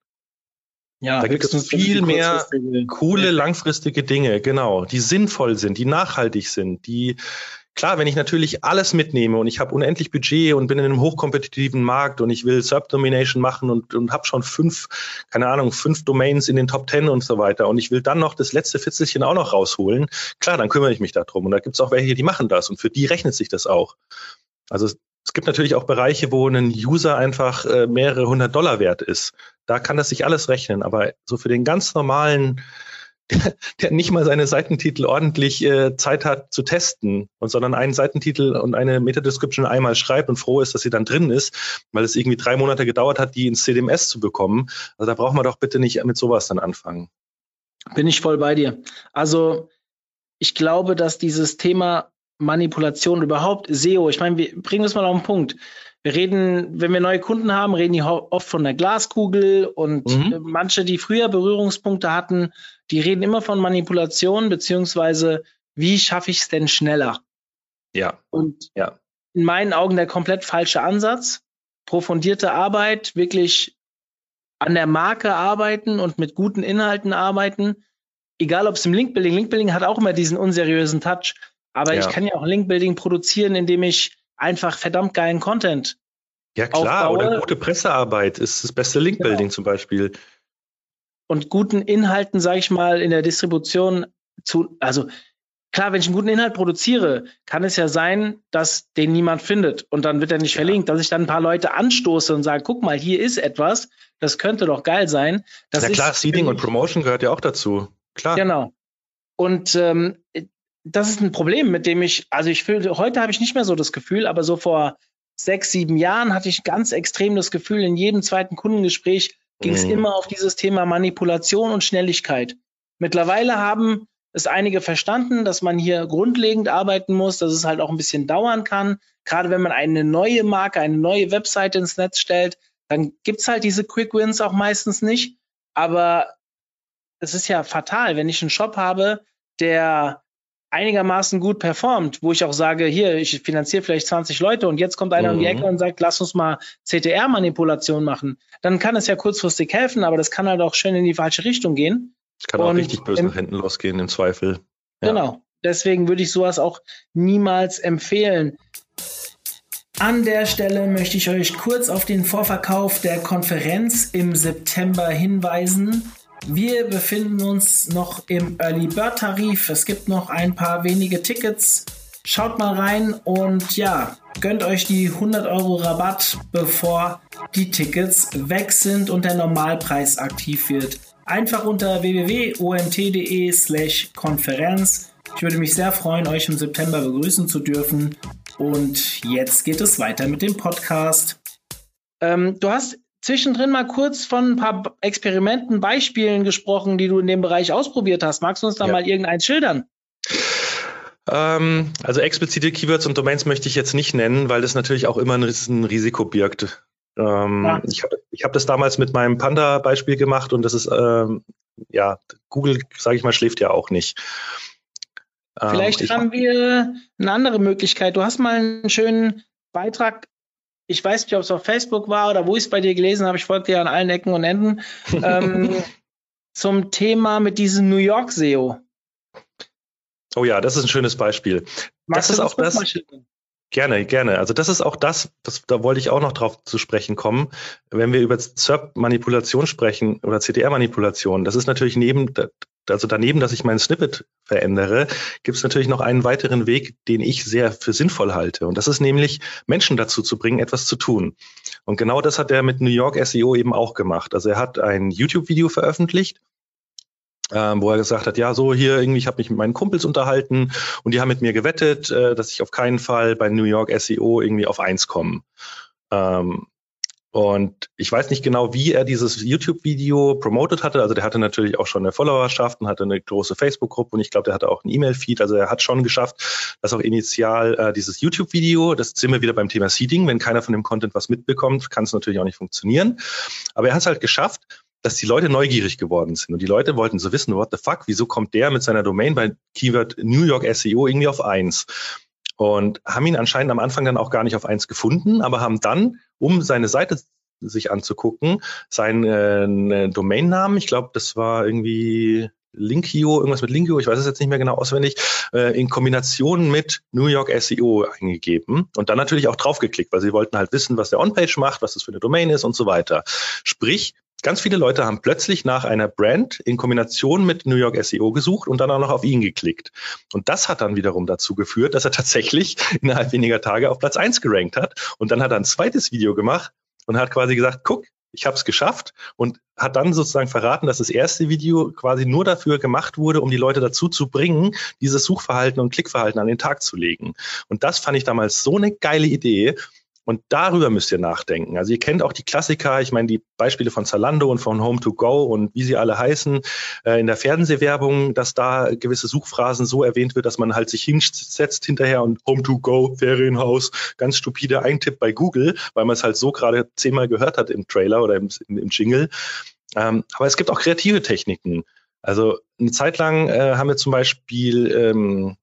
Ja, da gibt es viel mehr coole, langfristige Dinge, genau, die sinnvoll sind, die nachhaltig sind, die Klar, wenn ich natürlich alles mitnehme und ich habe unendlich Budget und bin in einem hochkompetitiven Markt und ich will Subdomination machen und, und habe schon fünf, keine Ahnung, fünf Domains in den Top Ten und so weiter und ich will dann noch das letzte Fitzelchen auch noch rausholen, klar, dann kümmere ich mich darum. Und da gibt es auch welche, die machen das und für die rechnet sich das auch. Also es gibt natürlich auch Bereiche, wo ein User einfach äh, mehrere hundert Dollar wert ist. Da kann das sich alles rechnen. Aber so für den ganz normalen *laughs* der, nicht mal seine Seitentitel ordentlich äh, Zeit hat zu testen und sondern einen Seitentitel und eine Meta-Description einmal schreibt und froh ist, dass sie dann drin ist, weil es irgendwie drei Monate gedauert hat, die ins CDMS zu bekommen. Also da braucht man doch bitte nicht mit sowas dann anfangen. Bin ich voll bei dir. Also ich glaube, dass dieses Thema Manipulation überhaupt SEO, ich meine, wir bringen das mal auf den Punkt. Wir reden, wenn wir neue Kunden haben, reden die oft von der Glaskugel und mhm. manche, die früher Berührungspunkte hatten, die reden immer von Manipulation, beziehungsweise wie schaffe ich es denn schneller? Ja. Und ja. in meinen Augen der komplett falsche Ansatz. Profundierte Arbeit, wirklich an der Marke arbeiten und mit guten Inhalten arbeiten. Egal ob es im Linkbuilding, Linkbuilding hat auch immer diesen unseriösen Touch. Aber ja. ich kann ja auch Linkbuilding produzieren, indem ich einfach verdammt geilen Content ja, klar, aufbaue. oder gute Pressearbeit ist das beste Linkbuilding genau. zum Beispiel und guten Inhalten, sage ich mal, in der Distribution zu, also klar, wenn ich einen guten Inhalt produziere, kann es ja sein, dass den niemand findet und dann wird er nicht ja. verlinkt, dass ich dann ein paar Leute anstoße und sage, guck mal, hier ist etwas, das könnte doch geil sein. Das ja klar, Seeding und Promotion gehört ja auch dazu. Klar. Genau. Und ähm, das ist ein Problem, mit dem ich, also ich fühle, heute habe ich nicht mehr so das Gefühl, aber so vor sechs, sieben Jahren hatte ich ganz extrem das Gefühl, in jedem zweiten Kundengespräch, ging es mhm. immer auf dieses Thema Manipulation und Schnelligkeit. Mittlerweile haben es einige verstanden, dass man hier grundlegend arbeiten muss, dass es halt auch ein bisschen dauern kann. Gerade wenn man eine neue Marke, eine neue Webseite ins Netz stellt, dann gibt's halt diese Quick Wins auch meistens nicht. Aber es ist ja fatal, wenn ich einen Shop habe, der einigermaßen gut performt, wo ich auch sage, hier, ich finanziere vielleicht 20 Leute und jetzt kommt einer mhm. um die Ecke und sagt, lass uns mal CTR-Manipulation machen, dann kann es ja kurzfristig helfen, aber das kann halt auch schön in die falsche Richtung gehen. Es kann und auch richtig böse nach hinten losgehen, im Zweifel. Ja. Genau. Deswegen würde ich sowas auch niemals empfehlen. An der Stelle möchte ich euch kurz auf den Vorverkauf der Konferenz im September hinweisen. Wir befinden uns noch im Early Bird Tarif. Es gibt noch ein paar wenige Tickets. Schaut mal rein und ja, gönnt euch die 100 Euro Rabatt, bevor die Tickets weg sind und der Normalpreis aktiv wird. Einfach unter www.omt.de slash Konferenz. Ich würde mich sehr freuen, euch im September begrüßen zu dürfen. Und jetzt geht es weiter mit dem Podcast. Ähm, du hast zwischendrin mal kurz von ein paar Experimenten, Beispielen gesprochen, die du in dem Bereich ausprobiert hast. Magst du uns da ja. mal irgendeins schildern? Ähm, also explizite Keywords und Domains möchte ich jetzt nicht nennen, weil das natürlich auch immer ein Risiko birgt. Ähm, ja. Ich habe hab das damals mit meinem Panda-Beispiel gemacht und das ist, ähm, ja, Google, sage ich mal, schläft ja auch nicht. Ähm, Vielleicht haben wir eine andere Möglichkeit. Du hast mal einen schönen Beitrag ich weiß nicht, ob es auf Facebook war oder wo ich es bei dir gelesen habe, ich folge dir an allen Ecken und Enden, *laughs* ähm, zum Thema mit diesem New York SEO. Oh ja, das ist ein schönes Beispiel. Magst das ist auch das. Gerne, gerne. Also das ist auch das, das, da wollte ich auch noch drauf zu sprechen kommen. Wenn wir über SERP-Manipulation sprechen oder CTR-Manipulation, das ist natürlich neben, also daneben, dass ich mein Snippet verändere, gibt es natürlich noch einen weiteren Weg, den ich sehr für sinnvoll halte. Und das ist nämlich, Menschen dazu zu bringen, etwas zu tun. Und genau das hat er mit New York SEO eben auch gemacht. Also er hat ein YouTube-Video veröffentlicht, ähm, wo er gesagt hat, ja, so hier irgendwie, ich habe mich mit meinen Kumpels unterhalten und die haben mit mir gewettet, äh, dass ich auf keinen Fall bei New York SEO irgendwie auf eins komme. Ähm, und ich weiß nicht genau, wie er dieses YouTube-Video promotet hatte. Also der hatte natürlich auch schon eine Followerschaft und hatte eine große Facebook-Gruppe und ich glaube, der hatte auch einen E-Mail-Feed. Also er hat schon geschafft, dass auch initial äh, dieses YouTube-Video, das sind wir wieder beim Thema Seeding, wenn keiner von dem Content was mitbekommt, kann es natürlich auch nicht funktionieren. Aber er hat es halt geschafft, dass die Leute neugierig geworden sind. Und die Leute wollten so wissen, what the fuck, wieso kommt der mit seiner Domain bei Keyword New York SEO irgendwie auf eins? Und haben ihn anscheinend am Anfang dann auch gar nicht auf eins gefunden, aber haben dann, um seine Seite sich anzugucken, seinen äh, Domainnamen, ich glaube, das war irgendwie Linkio, irgendwas mit Linkio, ich weiß es jetzt nicht mehr genau auswendig, äh, in Kombination mit New York SEO eingegeben und dann natürlich auch draufgeklickt, weil sie wollten halt wissen, was der On-Page macht, was das für eine Domain ist und so weiter. Sprich, Ganz viele Leute haben plötzlich nach einer Brand in Kombination mit New York SEO gesucht und dann auch noch auf ihn geklickt. Und das hat dann wiederum dazu geführt, dass er tatsächlich *laughs* innerhalb weniger Tage auf Platz eins gerankt hat. Und dann hat er ein zweites Video gemacht und hat quasi gesagt, guck, ich habe es geschafft und hat dann sozusagen verraten, dass das erste Video quasi nur dafür gemacht wurde, um die Leute dazu zu bringen, dieses Suchverhalten und Klickverhalten an den Tag zu legen. Und das fand ich damals so eine geile Idee. Und darüber müsst ihr nachdenken. Also ihr kennt auch die Klassiker, ich meine die Beispiele von Zalando und von Home to Go und wie sie alle heißen äh, in der Fernsehwerbung, dass da gewisse Suchphrasen so erwähnt wird, dass man halt sich hinsetzt hinterher und Home to Go, Ferienhaus, ganz stupide eintippt bei Google, weil man es halt so gerade zehnmal gehört hat im Trailer oder im, im, im Jingle. Ähm, aber es gibt auch kreative Techniken. Also eine Zeit lang äh, haben wir zum Beispiel ähm,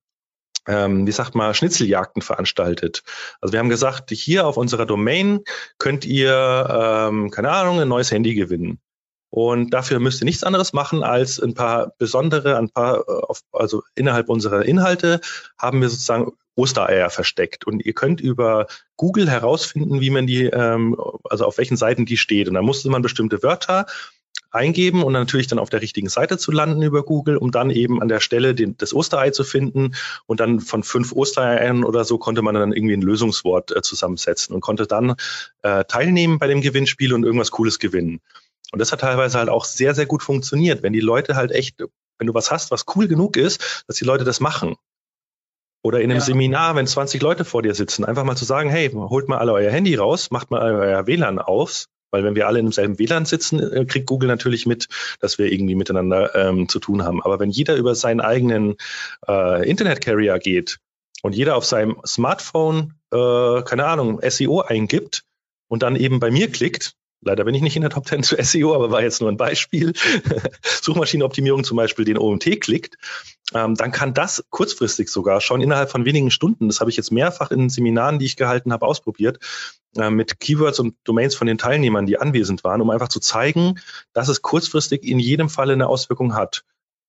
ähm, wie sagt man, Schnitzeljagden veranstaltet. Also wir haben gesagt, hier auf unserer Domain könnt ihr, ähm, keine Ahnung, ein neues Handy gewinnen. Und dafür müsst ihr nichts anderes machen, als ein paar besondere, ein paar, äh, also innerhalb unserer Inhalte haben wir sozusagen Ostereier versteckt. Und ihr könnt über Google herausfinden, wie man die, ähm, also auf welchen Seiten die steht. Und dann musste man bestimmte Wörter eingeben und natürlich dann auf der richtigen Seite zu landen über Google, um dann eben an der Stelle den, das Osterei zu finden. Und dann von fünf Ostereiern oder so konnte man dann irgendwie ein Lösungswort äh, zusammensetzen und konnte dann äh, teilnehmen bei dem Gewinnspiel und irgendwas Cooles gewinnen. Und das hat teilweise halt auch sehr, sehr gut funktioniert, wenn die Leute halt echt, wenn du was hast, was cool genug ist, dass die Leute das machen. Oder in einem ja. Seminar, wenn 20 Leute vor dir sitzen, einfach mal zu sagen, hey, holt mal alle euer Handy raus, macht mal euer WLAN aus weil wenn wir alle in demselben WLAN sitzen, äh, kriegt Google natürlich mit, dass wir irgendwie miteinander ähm, zu tun haben. Aber wenn jeder über seinen eigenen äh, Internet-Carrier geht und jeder auf seinem Smartphone, äh, keine Ahnung, SEO eingibt und dann eben bei mir klickt, Leider bin ich nicht in der Top 10 zu SEO, aber war jetzt nur ein Beispiel. *laughs* Suchmaschinenoptimierung zum Beispiel den OMT klickt, ähm, dann kann das kurzfristig sogar schon innerhalb von wenigen Stunden, das habe ich jetzt mehrfach in Seminaren, die ich gehalten habe, ausprobiert, äh, mit Keywords und Domains von den Teilnehmern, die anwesend waren, um einfach zu zeigen, dass es kurzfristig in jedem Falle eine Auswirkung hat.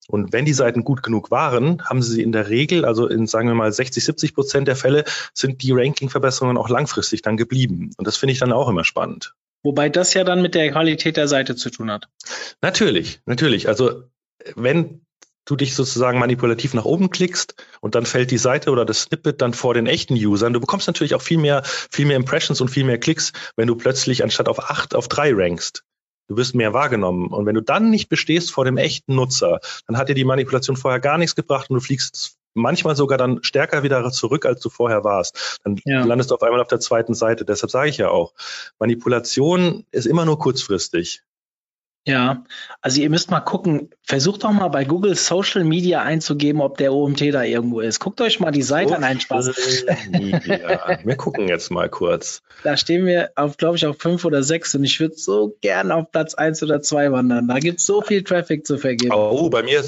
Und wenn die Seiten gut genug waren, haben sie in der Regel, also in sagen wir mal 60, 70 Prozent der Fälle, sind die Ranking-Verbesserungen auch langfristig dann geblieben. Und das finde ich dann auch immer spannend. Wobei das ja dann mit der Qualität der Seite zu tun hat. Natürlich, natürlich. Also wenn du dich sozusagen manipulativ nach oben klickst und dann fällt die Seite oder das Snippet dann vor den echten Usern. Du bekommst natürlich auch viel mehr, viel mehr Impressions und viel mehr Klicks, wenn du plötzlich anstatt auf acht auf drei rankst. Du wirst mehr wahrgenommen. Und wenn du dann nicht bestehst vor dem echten Nutzer, dann hat dir die Manipulation vorher gar nichts gebracht und du fliegst manchmal sogar dann stärker wieder zurück, als du vorher warst. Dann ja. landest du auf einmal auf der zweiten Seite. Deshalb sage ich ja auch, Manipulation ist immer nur kurzfristig. Ja, also ihr müsst mal gucken, versucht doch mal bei Google Social Media einzugeben, ob der OMT da irgendwo ist. Guckt euch mal die Seite an, einen Spaß. wir gucken jetzt mal kurz. Da stehen wir auf, glaube ich, auf fünf oder sechs und ich würde so gern auf Platz eins oder zwei wandern. Da gibt es so viel Traffic zu vergeben. Oh, bei mir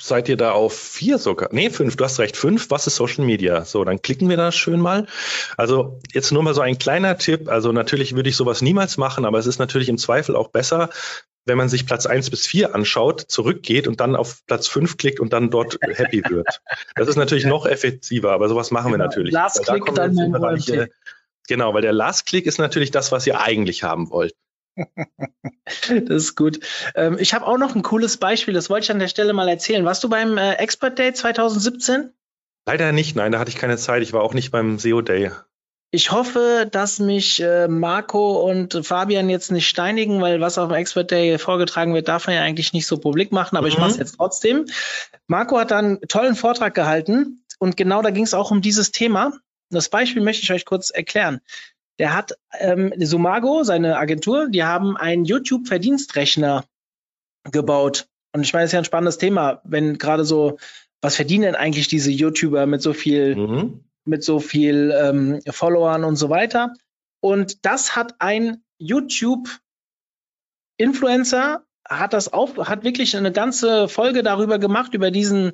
seid ihr da auf vier sogar? Nee, fünf, du hast recht, fünf. Was ist Social Media? So, dann klicken wir da schön mal. Also jetzt nur mal so ein kleiner Tipp. Also natürlich würde ich sowas niemals machen, aber es ist natürlich im Zweifel auch besser, wenn man sich Platz eins bis vier anschaut, zurückgeht und dann auf Platz fünf klickt und dann dort happy wird. Das ist natürlich noch effektiver, aber sowas machen wir genau. natürlich. Last Click dann in Bereiche, Genau, weil der Last Click ist natürlich das, was ihr eigentlich haben wollt. *laughs* das ist gut. Ähm, ich habe auch noch ein cooles Beispiel, das wollte ich an der Stelle mal erzählen. Warst du beim äh, Expert Day 2017? Leider nicht, nein, da hatte ich keine Zeit. Ich war auch nicht beim SEO Day. Ich hoffe, dass mich äh, Marco und Fabian jetzt nicht steinigen, weil was auf dem Expert Day vorgetragen wird, darf man ja eigentlich nicht so publik machen, aber mhm. ich mache es jetzt trotzdem. Marco hat dann einen tollen Vortrag gehalten und genau da ging es auch um dieses Thema. Das Beispiel möchte ich euch kurz erklären. Der hat ähm, Sumago, seine Agentur, die haben einen YouTube-Verdienstrechner gebaut. Und ich meine, das ist ja ein spannendes Thema, wenn gerade so, was verdienen denn eigentlich diese YouTuber mit so viel mhm mit so viel ähm, Followern und so weiter. Und das hat ein YouTube-Influencer, hat das auf, hat wirklich eine ganze Folge darüber gemacht, über diesen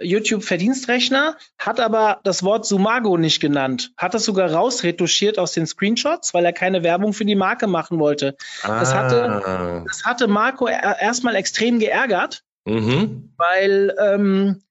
YouTube-Verdienstrechner, hat aber das Wort Sumago nicht genannt, hat das sogar rausretuschiert aus den Screenshots, weil er keine Werbung für die Marke machen wollte. Ah. Das, hatte, das hatte Marco erstmal extrem geärgert, mhm. weil ähm,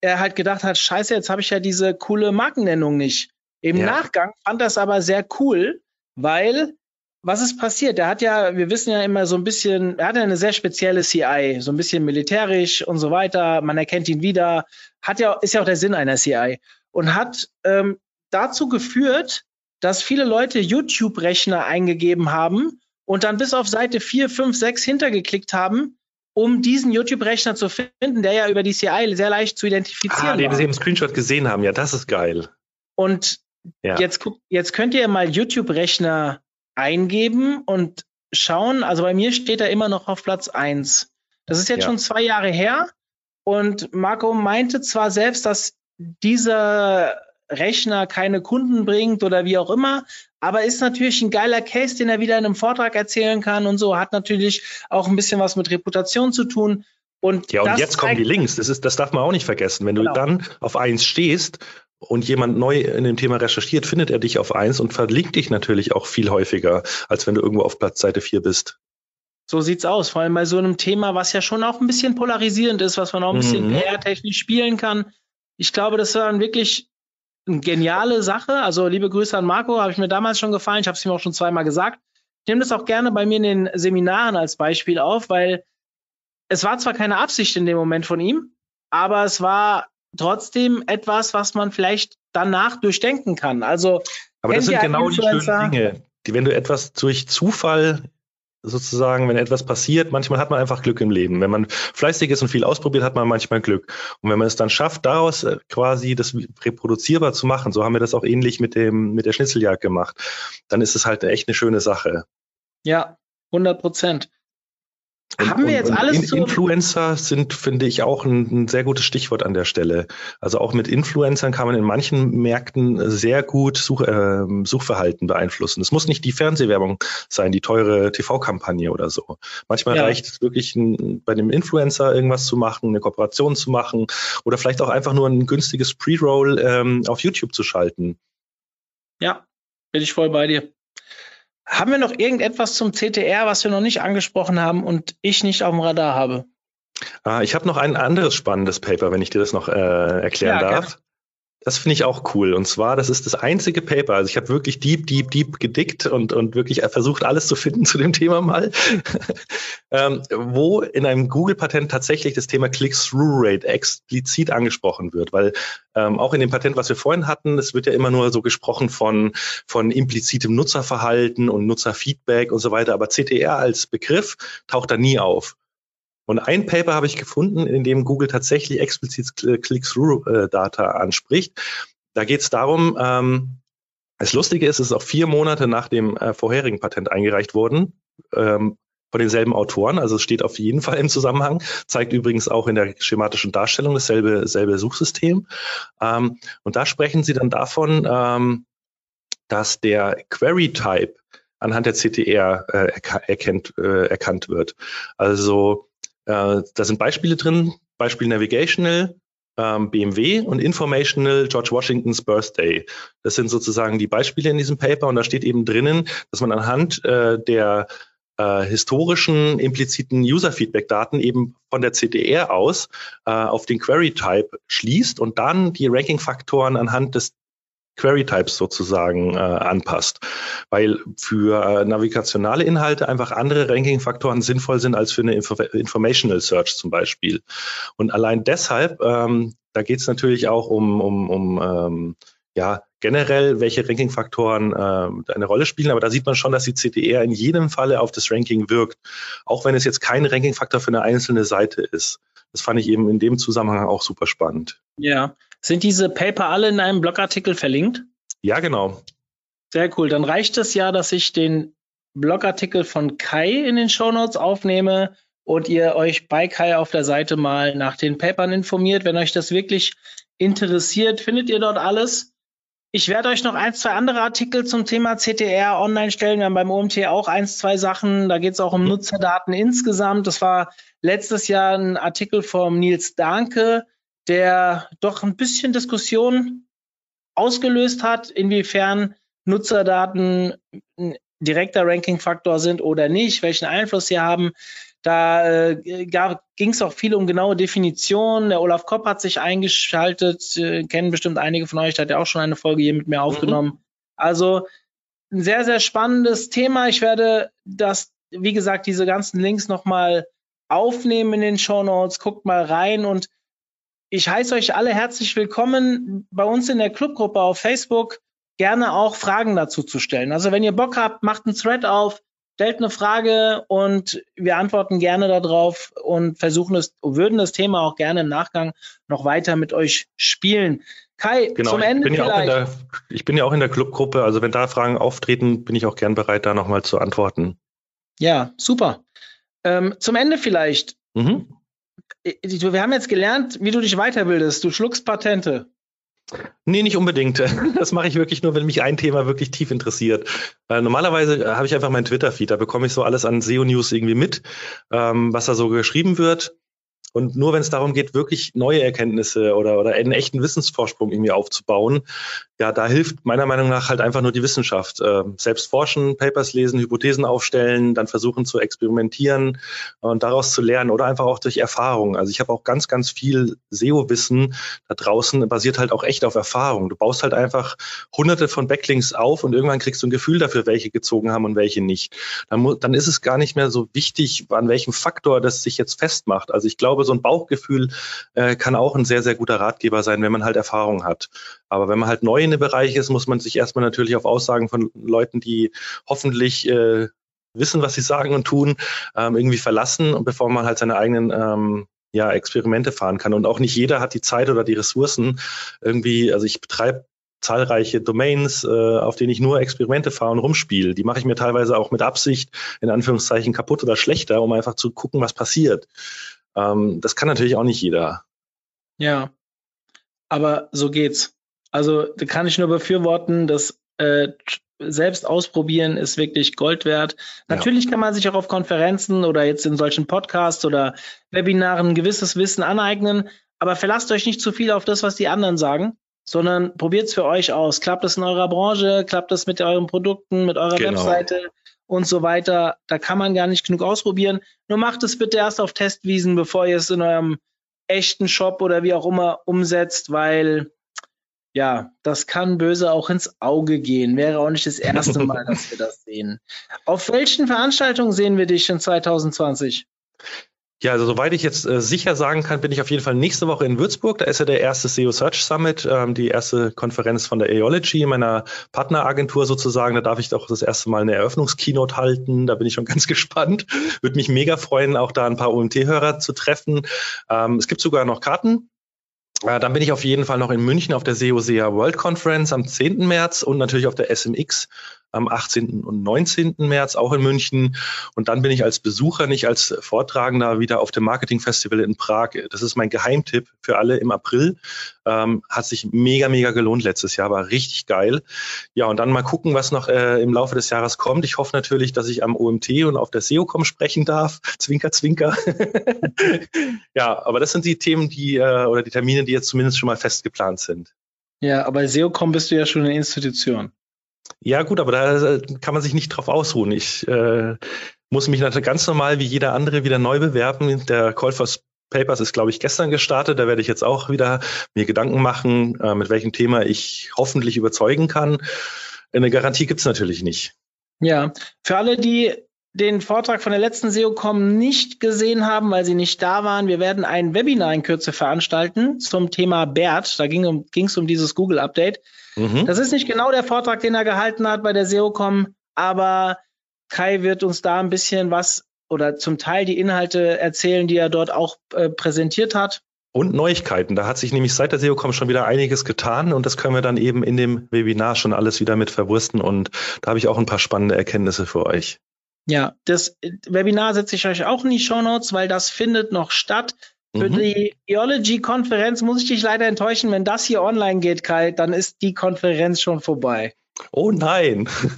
er halt gedacht hat, scheiße, jetzt habe ich ja diese coole Markennennung nicht. Im ja. Nachgang fand das aber sehr cool, weil was ist passiert? Er hat ja, wir wissen ja immer so ein bisschen, er hat ja eine sehr spezielle CI, so ein bisschen militärisch und so weiter. Man erkennt ihn wieder. Hat ja, ist ja auch der Sinn einer CI und hat ähm, dazu geführt, dass viele Leute YouTube-Rechner eingegeben haben und dann bis auf Seite 4, 5, 6 hintergeklickt haben, um diesen YouTube-Rechner zu finden, der ja über die CI sehr leicht zu identifizieren ah, den war. Sie im Screenshot gesehen haben, ja, das ist geil. Und ja. jetzt, jetzt könnt ihr mal YouTube-Rechner eingeben und schauen. Also bei mir steht er immer noch auf Platz 1. Das ist jetzt ja. schon zwei Jahre her. Und Marco meinte zwar selbst, dass dieser Rechner keine Kunden bringt oder wie auch immer, aber ist natürlich ein geiler Case, den er wieder in einem Vortrag erzählen kann und so, hat natürlich auch ein bisschen was mit Reputation zu tun. Und ja, und jetzt kommen die Links. Das, ist, das darf man auch nicht vergessen. Wenn genau. du dann auf eins stehst und jemand neu in dem Thema recherchiert, findet er dich auf eins und verlinkt dich natürlich auch viel häufiger, als wenn du irgendwo auf Platz Seite 4 bist. So sieht's aus. Vor allem bei so einem Thema, was ja schon auch ein bisschen polarisierend ist, was man auch ein bisschen mhm. PR-technisch spielen kann. Ich glaube, das war dann wirklich eine geniale Sache. Also liebe Grüße an Marco, habe ich mir damals schon gefallen. Ich habe es ihm auch schon zweimal gesagt. Ich nehme das auch gerne bei mir in den Seminaren als Beispiel auf, weil es war zwar keine Absicht in dem Moment von ihm, aber es war trotzdem etwas, was man vielleicht danach durchdenken kann. Also, aber das sind genau die schönen Dinge, die, wenn du etwas durch Zufall sozusagen, wenn etwas passiert, manchmal hat man einfach Glück im Leben. Wenn man fleißig ist und viel ausprobiert, hat man manchmal Glück. Und wenn man es dann schafft, daraus äh, quasi das reproduzierbar zu machen, so haben wir das auch ähnlich mit dem, mit der Schnitzeljagd gemacht, dann ist es halt echt eine schöne Sache. Ja, 100 Prozent. Haben wir jetzt alles in, Influencer sind, finde ich, auch ein, ein, sehr gutes Stichwort an der Stelle. Also auch mit Influencern kann man in manchen Märkten sehr gut Such, äh, Suchverhalten beeinflussen. Es muss nicht die Fernsehwerbung sein, die teure TV-Kampagne oder so. Manchmal ja. reicht es wirklich, ein, bei dem Influencer irgendwas zu machen, eine Kooperation zu machen oder vielleicht auch einfach nur ein günstiges Pre-Roll ähm, auf YouTube zu schalten. Ja, bin ich voll bei dir. Haben wir noch irgendetwas zum CTR, was wir noch nicht angesprochen haben und ich nicht auf dem Radar habe? Ah, ich habe noch ein anderes spannendes Paper, wenn ich dir das noch äh, erklären ja, darf. Das finde ich auch cool. Und zwar, das ist das einzige Paper. Also ich habe wirklich deep, deep, deep gedickt und, und wirklich versucht, alles zu finden *laughs* zu dem Thema mal, *laughs* ähm, wo in einem Google-Patent tatsächlich das Thema Click-Through-Rate explizit angesprochen wird. Weil ähm, auch in dem Patent, was wir vorhin hatten, es wird ja immer nur so gesprochen von, von implizitem Nutzerverhalten und Nutzerfeedback und so weiter. Aber CTR als Begriff taucht da nie auf. Und ein Paper habe ich gefunden, in dem Google tatsächlich explizit Click-Through-Data anspricht. Da geht es darum, ähm, das Lustige ist, es ist auch vier Monate nach dem äh, vorherigen Patent eingereicht worden. Ähm, von denselben Autoren, also es steht auf jeden *laughs* Fall im Zusammenhang, zeigt übrigens auch in der schematischen Darstellung dasselbe, dasselbe Suchsystem. Ähm, und da sprechen sie dann davon, ähm, dass der Query-Type anhand der CTR äh, erkennt, äh, erkannt wird. Also äh, da sind Beispiele drin, Beispiel Navigational, ähm, BMW und Informational George Washingtons Birthday. Das sind sozusagen die Beispiele in diesem Paper und da steht eben drinnen, dass man anhand äh, der äh, historischen impliziten User-Feedback-Daten eben von der CDR aus äh, auf den Query-Type schließt und dann die Ranking-Faktoren anhand des Query-Types sozusagen äh, anpasst. Weil für äh, navigationale Inhalte einfach andere Ranking-Faktoren sinnvoll sind als für eine Info Informational Search zum Beispiel. Und allein deshalb, ähm, da geht es natürlich auch um, um, um ähm, ja, generell, welche Ranking-Faktoren äh, eine Rolle spielen. Aber da sieht man schon, dass die CTR in jedem Falle auf das Ranking wirkt, auch wenn es jetzt kein Ranking-Faktor für eine einzelne Seite ist. Das fand ich eben in dem Zusammenhang auch super spannend. Ja, sind diese Paper alle in einem Blogartikel verlinkt? Ja, genau. Sehr cool. Dann reicht es ja, dass ich den Blogartikel von Kai in den Shownotes aufnehme und ihr euch bei Kai auf der Seite mal nach den Papern informiert. Wenn euch das wirklich interessiert, findet ihr dort alles. Ich werde euch noch ein, zwei andere Artikel zum Thema CTR online stellen. Wir haben beim OMT auch ein, zwei Sachen. Da geht es auch um Nutzerdaten insgesamt. Das war letztes Jahr ein Artikel vom Nils Danke, der doch ein bisschen Diskussion ausgelöst hat, inwiefern Nutzerdaten ein direkter Ranking-Faktor sind oder nicht, welchen Einfluss sie haben. Da äh, ging es auch viel um genaue Definitionen. Der Olaf Kopp hat sich eingeschaltet, äh, kennen bestimmt einige von euch, der hat ja auch schon eine Folge hier mit mir aufgenommen. Mhm. Also ein sehr, sehr spannendes Thema. Ich werde das, wie gesagt, diese ganzen Links nochmal aufnehmen in den Show Notes. Guckt mal rein und ich heiße euch alle herzlich willkommen bei uns in der Clubgruppe auf Facebook, gerne auch Fragen dazu zu stellen. Also wenn ihr Bock habt, macht einen Thread auf, stellt eine Frage und wir antworten gerne darauf und versuchen es, würden das Thema auch gerne im Nachgang noch weiter mit euch spielen. Kai, genau, zum Ende ich bin, ja der, ich bin ja auch in der Clubgruppe, also wenn da Fragen auftreten, bin ich auch gern bereit, da nochmal zu antworten. Ja, super. Ähm, zum Ende vielleicht. Mhm. Äh, wir haben jetzt gelernt, wie du dich weiterbildest. Du schluckst Patente. Nee, nicht unbedingt. *laughs* Das mache ich wirklich nur, wenn mich ein Thema wirklich tief interessiert. Äh, normalerweise habe ich einfach meinen Twitter-Feed, da bekomme ich so alles an SEO-News irgendwie mit, ähm, was da so geschrieben wird. Und nur wenn es darum geht, wirklich neue Erkenntnisse oder, oder einen echten Wissensvorsprung irgendwie aufzubauen, ja, da hilft meiner Meinung nach halt einfach nur die Wissenschaft. Äh, selbst forschen, Papers lesen, Hypothesen aufstellen, dann versuchen zu experimentieren und daraus zu lernen oder einfach auch durch Erfahrung. Also ich habe auch ganz, ganz viel SEO-Wissen da draußen, basiert halt auch echt auf Erfahrung. Du baust halt einfach hunderte von Backlinks auf und irgendwann kriegst du ein Gefühl dafür, welche gezogen haben und welche nicht. Dann, dann ist es gar nicht mehr so wichtig, an welchem Faktor das sich jetzt festmacht. Also ich glaube, so ein Bauchgefühl äh, kann auch ein sehr, sehr guter Ratgeber sein, wenn man halt Erfahrung hat. Aber wenn man halt neu in dem Bereich ist, muss man sich erstmal natürlich auf Aussagen von Leuten, die hoffentlich äh, wissen, was sie sagen und tun, ähm, irgendwie verlassen, bevor man halt seine eigenen ähm, ja, Experimente fahren kann. Und auch nicht jeder hat die Zeit oder die Ressourcen irgendwie, also ich betreibe zahlreiche Domains, äh, auf denen ich nur Experimente fahre und rumspiele. Die mache ich mir teilweise auch mit Absicht, in Anführungszeichen, kaputt oder schlechter, um einfach zu gucken, was passiert. Ähm, das kann natürlich auch nicht jeder. Ja, aber so geht's. Also da kann ich nur befürworten, dass äh, selbst ausprobieren ist wirklich Gold wert. Natürlich ja. kann man sich auch auf Konferenzen oder jetzt in solchen Podcasts oder Webinaren ein gewisses Wissen aneignen, aber verlasst euch nicht zu viel auf das, was die anderen sagen, sondern probiert es für euch aus. Klappt es in eurer Branche, klappt es mit euren Produkten, mit eurer genau. Webseite und so weiter. Da kann man gar nicht genug ausprobieren. Nur macht es bitte erst auf Testwiesen, bevor ihr es in eurem echten Shop oder wie auch immer umsetzt, weil ja, das kann böse auch ins Auge gehen. Wäre auch nicht das erste *laughs* Mal, dass wir das sehen. Auf welchen Veranstaltungen sehen wir dich in 2020? Ja, also soweit ich jetzt äh, sicher sagen kann, bin ich auf jeden Fall nächste Woche in Würzburg. Da ist ja der erste SEO Search Summit, ähm, die erste Konferenz von der Aeology, meiner Partneragentur sozusagen. Da darf ich doch das erste Mal eine Eröffnungskeynote halten. Da bin ich schon *laughs* ganz gespannt. Würde mich mega freuen, auch da ein paar OMT-Hörer zu treffen. Ähm, es gibt sogar noch Karten. Äh, dann bin ich auf jeden Fall noch in München auf der SEO-SEA World Conference am 10. März und natürlich auf der SMX am 18. und 19. März, auch in München. Und dann bin ich als Besucher, nicht als Vortragender, wieder auf dem Marketing Festival in Prag. Das ist mein Geheimtipp für alle im April. Ähm, hat sich mega, mega gelohnt letztes Jahr, war richtig geil. Ja, und dann mal gucken, was noch äh, im Laufe des Jahres kommt. Ich hoffe natürlich, dass ich am OMT und auf der SEOCom sprechen darf. *laughs* Zwinker, zwinker. *laughs* ja, aber das sind die Themen, die äh, oder die Termine, die jetzt zumindest schon mal fest geplant sind. Ja, aber SEOCom bist du ja schon eine Institution. Ja, gut, aber da äh, kann man sich nicht drauf ausruhen. Ich äh, muss mich natürlich ganz normal wie jeder andere wieder neu bewerben. Der Call for Papers ist, glaube ich, gestern gestartet. Da werde ich jetzt auch wieder mir Gedanken machen, äh, mit welchem Thema ich hoffentlich überzeugen kann. Eine Garantie gibt's natürlich nicht. Ja, für alle, die den Vortrag von der letzten SEOCom nicht gesehen haben, weil sie nicht da waren, wir werden ein Webinar in Kürze veranstalten zum Thema BERT. Da ging es um, um dieses Google-Update. Mhm. Das ist nicht genau der Vortrag, den er gehalten hat bei der SEOCom, aber Kai wird uns da ein bisschen was oder zum Teil die Inhalte erzählen, die er dort auch äh, präsentiert hat. Und Neuigkeiten. Da hat sich nämlich seit der SEOCom schon wieder einiges getan und das können wir dann eben in dem Webinar schon alles wieder mit verwursten und da habe ich auch ein paar spannende Erkenntnisse für euch. Ja, das Webinar setze ich euch auch in die Show Notes, weil das findet noch statt. Für mhm. die Geology-Konferenz muss ich dich leider enttäuschen. Wenn das hier online geht, Kai, dann ist die Konferenz schon vorbei. Oh nein. *laughs*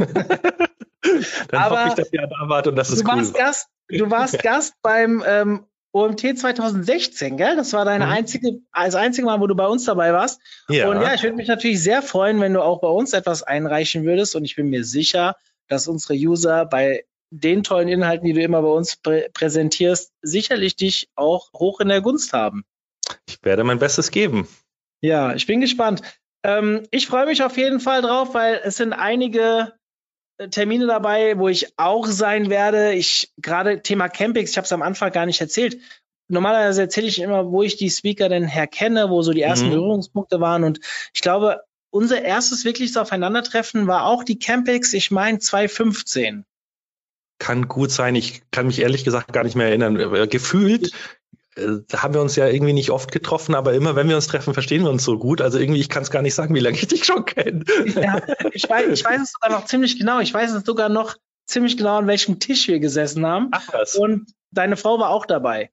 dann Aber hoffe ich, dass ihr da wart und das ist du cool. Warst Gast, du warst *laughs* Gast beim ähm, OMT 2016, gell? Das war deine mhm. einzige, das einzige Mal, wo du bei uns dabei warst. Ja. Und ja, ich würde mich natürlich sehr freuen, wenn du auch bei uns etwas einreichen würdest. Und ich bin mir sicher, dass unsere User bei den tollen Inhalten, die du immer bei uns prä präsentierst, sicherlich dich auch hoch in der Gunst haben. Ich werde mein Bestes geben. Ja, ich bin gespannt. Ähm, ich freue mich auf jeden Fall drauf, weil es sind einige äh, Termine dabei, wo ich auch sein werde. Ich gerade Thema Campings, ich habe es am Anfang gar nicht erzählt. Normalerweise erzähle ich immer, wo ich die Speaker denn herkenne, wo so die ersten mhm. Berührungspunkte waren. Und ich glaube, unser erstes wirkliches Aufeinandertreffen war auch die Campings, ich meine 2015 kann gut sein. Ich kann mich ehrlich gesagt gar nicht mehr erinnern. Äh, gefühlt äh, haben wir uns ja irgendwie nicht oft getroffen, aber immer wenn wir uns treffen, verstehen wir uns so gut. Also irgendwie, ich kann es gar nicht sagen, wie lange ich dich schon kenne. Ja, ich weiß, ich weiß es sogar noch ziemlich genau. Ich weiß es sogar noch ziemlich genau, an welchem Tisch wir gesessen haben. Ach was. Und deine Frau war auch dabei.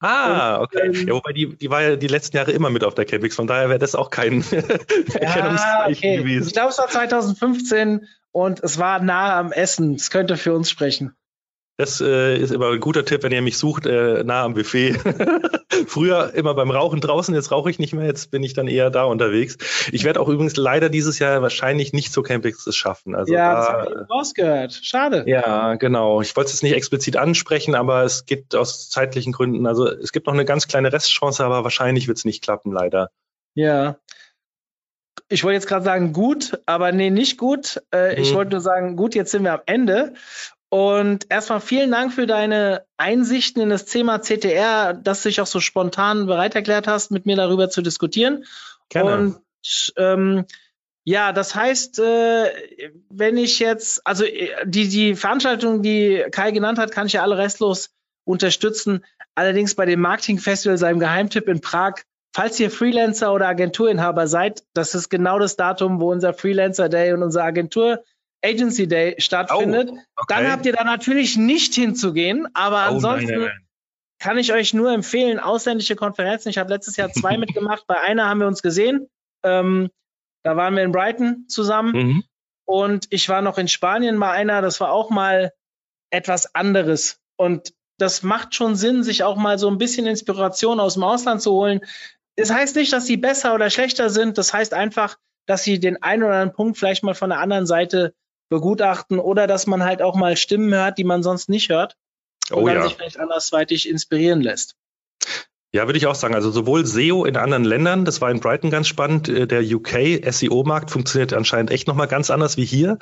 Ah, okay. Ähm, ja, wobei die, die war ja die letzten Jahre immer mit auf der Campix, von daher wäre das auch kein *laughs* Erkennungszeichen okay. gewesen. Ich glaube, es war 2015 und es war nahe am Essen. Es könnte für uns sprechen. Das äh, ist immer ein guter Tipp, wenn ihr mich sucht, äh, nah am Buffet. *laughs* Früher immer beim Rauchen draußen, jetzt rauche ich nicht mehr, jetzt bin ich dann eher da unterwegs. Ich werde auch übrigens leider dieses Jahr wahrscheinlich nicht zur Campix schaffen. Also ja, da, das habe ich rausgehört. Schade. Ja, genau. Ich wollte es nicht explizit ansprechen, aber es gibt aus zeitlichen Gründen, also es gibt noch eine ganz kleine Restchance, aber wahrscheinlich wird es nicht klappen, leider. Ja, ich wollte jetzt gerade sagen gut, aber nee, nicht gut. Äh, mhm. Ich wollte nur sagen, gut, jetzt sind wir am Ende. Und erstmal vielen Dank für deine Einsichten in das Thema CTR, dass du dich auch so spontan bereit erklärt hast, mit mir darüber zu diskutieren. Gerne. Und ähm, ja, das heißt, äh, wenn ich jetzt, also äh, die, die Veranstaltung, die Kai genannt hat, kann ich ja alle restlos unterstützen. Allerdings bei dem Marketing Festival, seinem Geheimtipp in Prag, falls ihr Freelancer oder Agenturinhaber seid, das ist genau das Datum, wo unser Freelancer Day und unser Agentur Agency Day stattfindet. Oh, okay. Dann habt ihr da natürlich nicht hinzugehen, aber oh, ansonsten nein, nein, nein. kann ich euch nur empfehlen, ausländische Konferenzen. Ich habe letztes Jahr zwei *laughs* mitgemacht. Bei einer haben wir uns gesehen. Ähm, da waren wir in Brighton zusammen. Mhm. Und ich war noch in Spanien bei einer. Das war auch mal etwas anderes. Und das macht schon Sinn, sich auch mal so ein bisschen Inspiration aus dem Ausland zu holen. Es das heißt nicht, dass sie besser oder schlechter sind. Das heißt einfach, dass sie den einen oder anderen Punkt vielleicht mal von der anderen Seite begutachten oder dass man halt auch mal Stimmen hört, die man sonst nicht hört und oh, ja. sich vielleicht andersweitig inspirieren lässt. Ja, würde ich auch sagen. Also sowohl SEO in anderen Ländern, das war in Brighton ganz spannend, äh, der UK SEO-Markt funktioniert anscheinend echt nochmal ganz anders wie hier,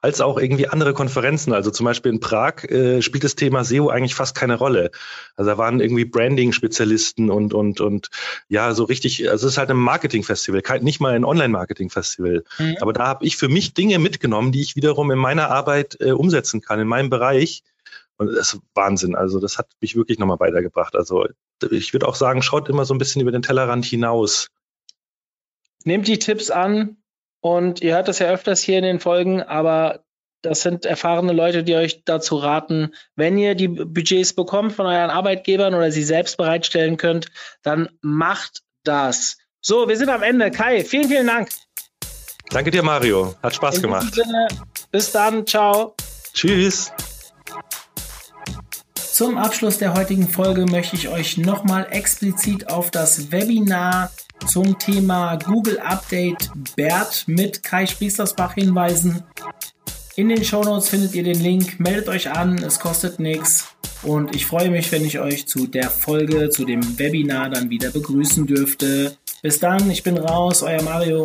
als auch irgendwie andere Konferenzen. Also zum Beispiel in Prag äh, spielt das Thema SEO eigentlich fast keine Rolle. Also da waren irgendwie Branding-Spezialisten und und und ja, so richtig, also es ist halt ein Marketing-Festival, nicht mal ein Online-Marketing-Festival. Mhm. Aber da habe ich für mich Dinge mitgenommen, die ich wiederum in meiner Arbeit äh, umsetzen kann, in meinem Bereich und das ist Wahnsinn. Also das hat mich wirklich nochmal weitergebracht. Also ich würde auch sagen, schaut immer so ein bisschen über den Tellerrand hinaus. Nehmt die Tipps an und ihr hört das ja öfters hier in den Folgen, aber das sind erfahrene Leute, die euch dazu raten, wenn ihr die Budgets bekommt von euren Arbeitgebern oder sie selbst bereitstellen könnt, dann macht das. So, wir sind am Ende. Kai, vielen, vielen Dank. Danke dir, Mario. Hat Spaß in gemacht. Sinne, bis dann. Ciao. Tschüss. Zum Abschluss der heutigen Folge möchte ich euch nochmal explizit auf das Webinar zum Thema Google Update BERT mit Kai Spriestersbach hinweisen. In den Shownotes findet ihr den Link. Meldet euch an, es kostet nichts. Und ich freue mich, wenn ich euch zu der Folge, zu dem Webinar dann wieder begrüßen dürfte. Bis dann, ich bin raus, euer Mario.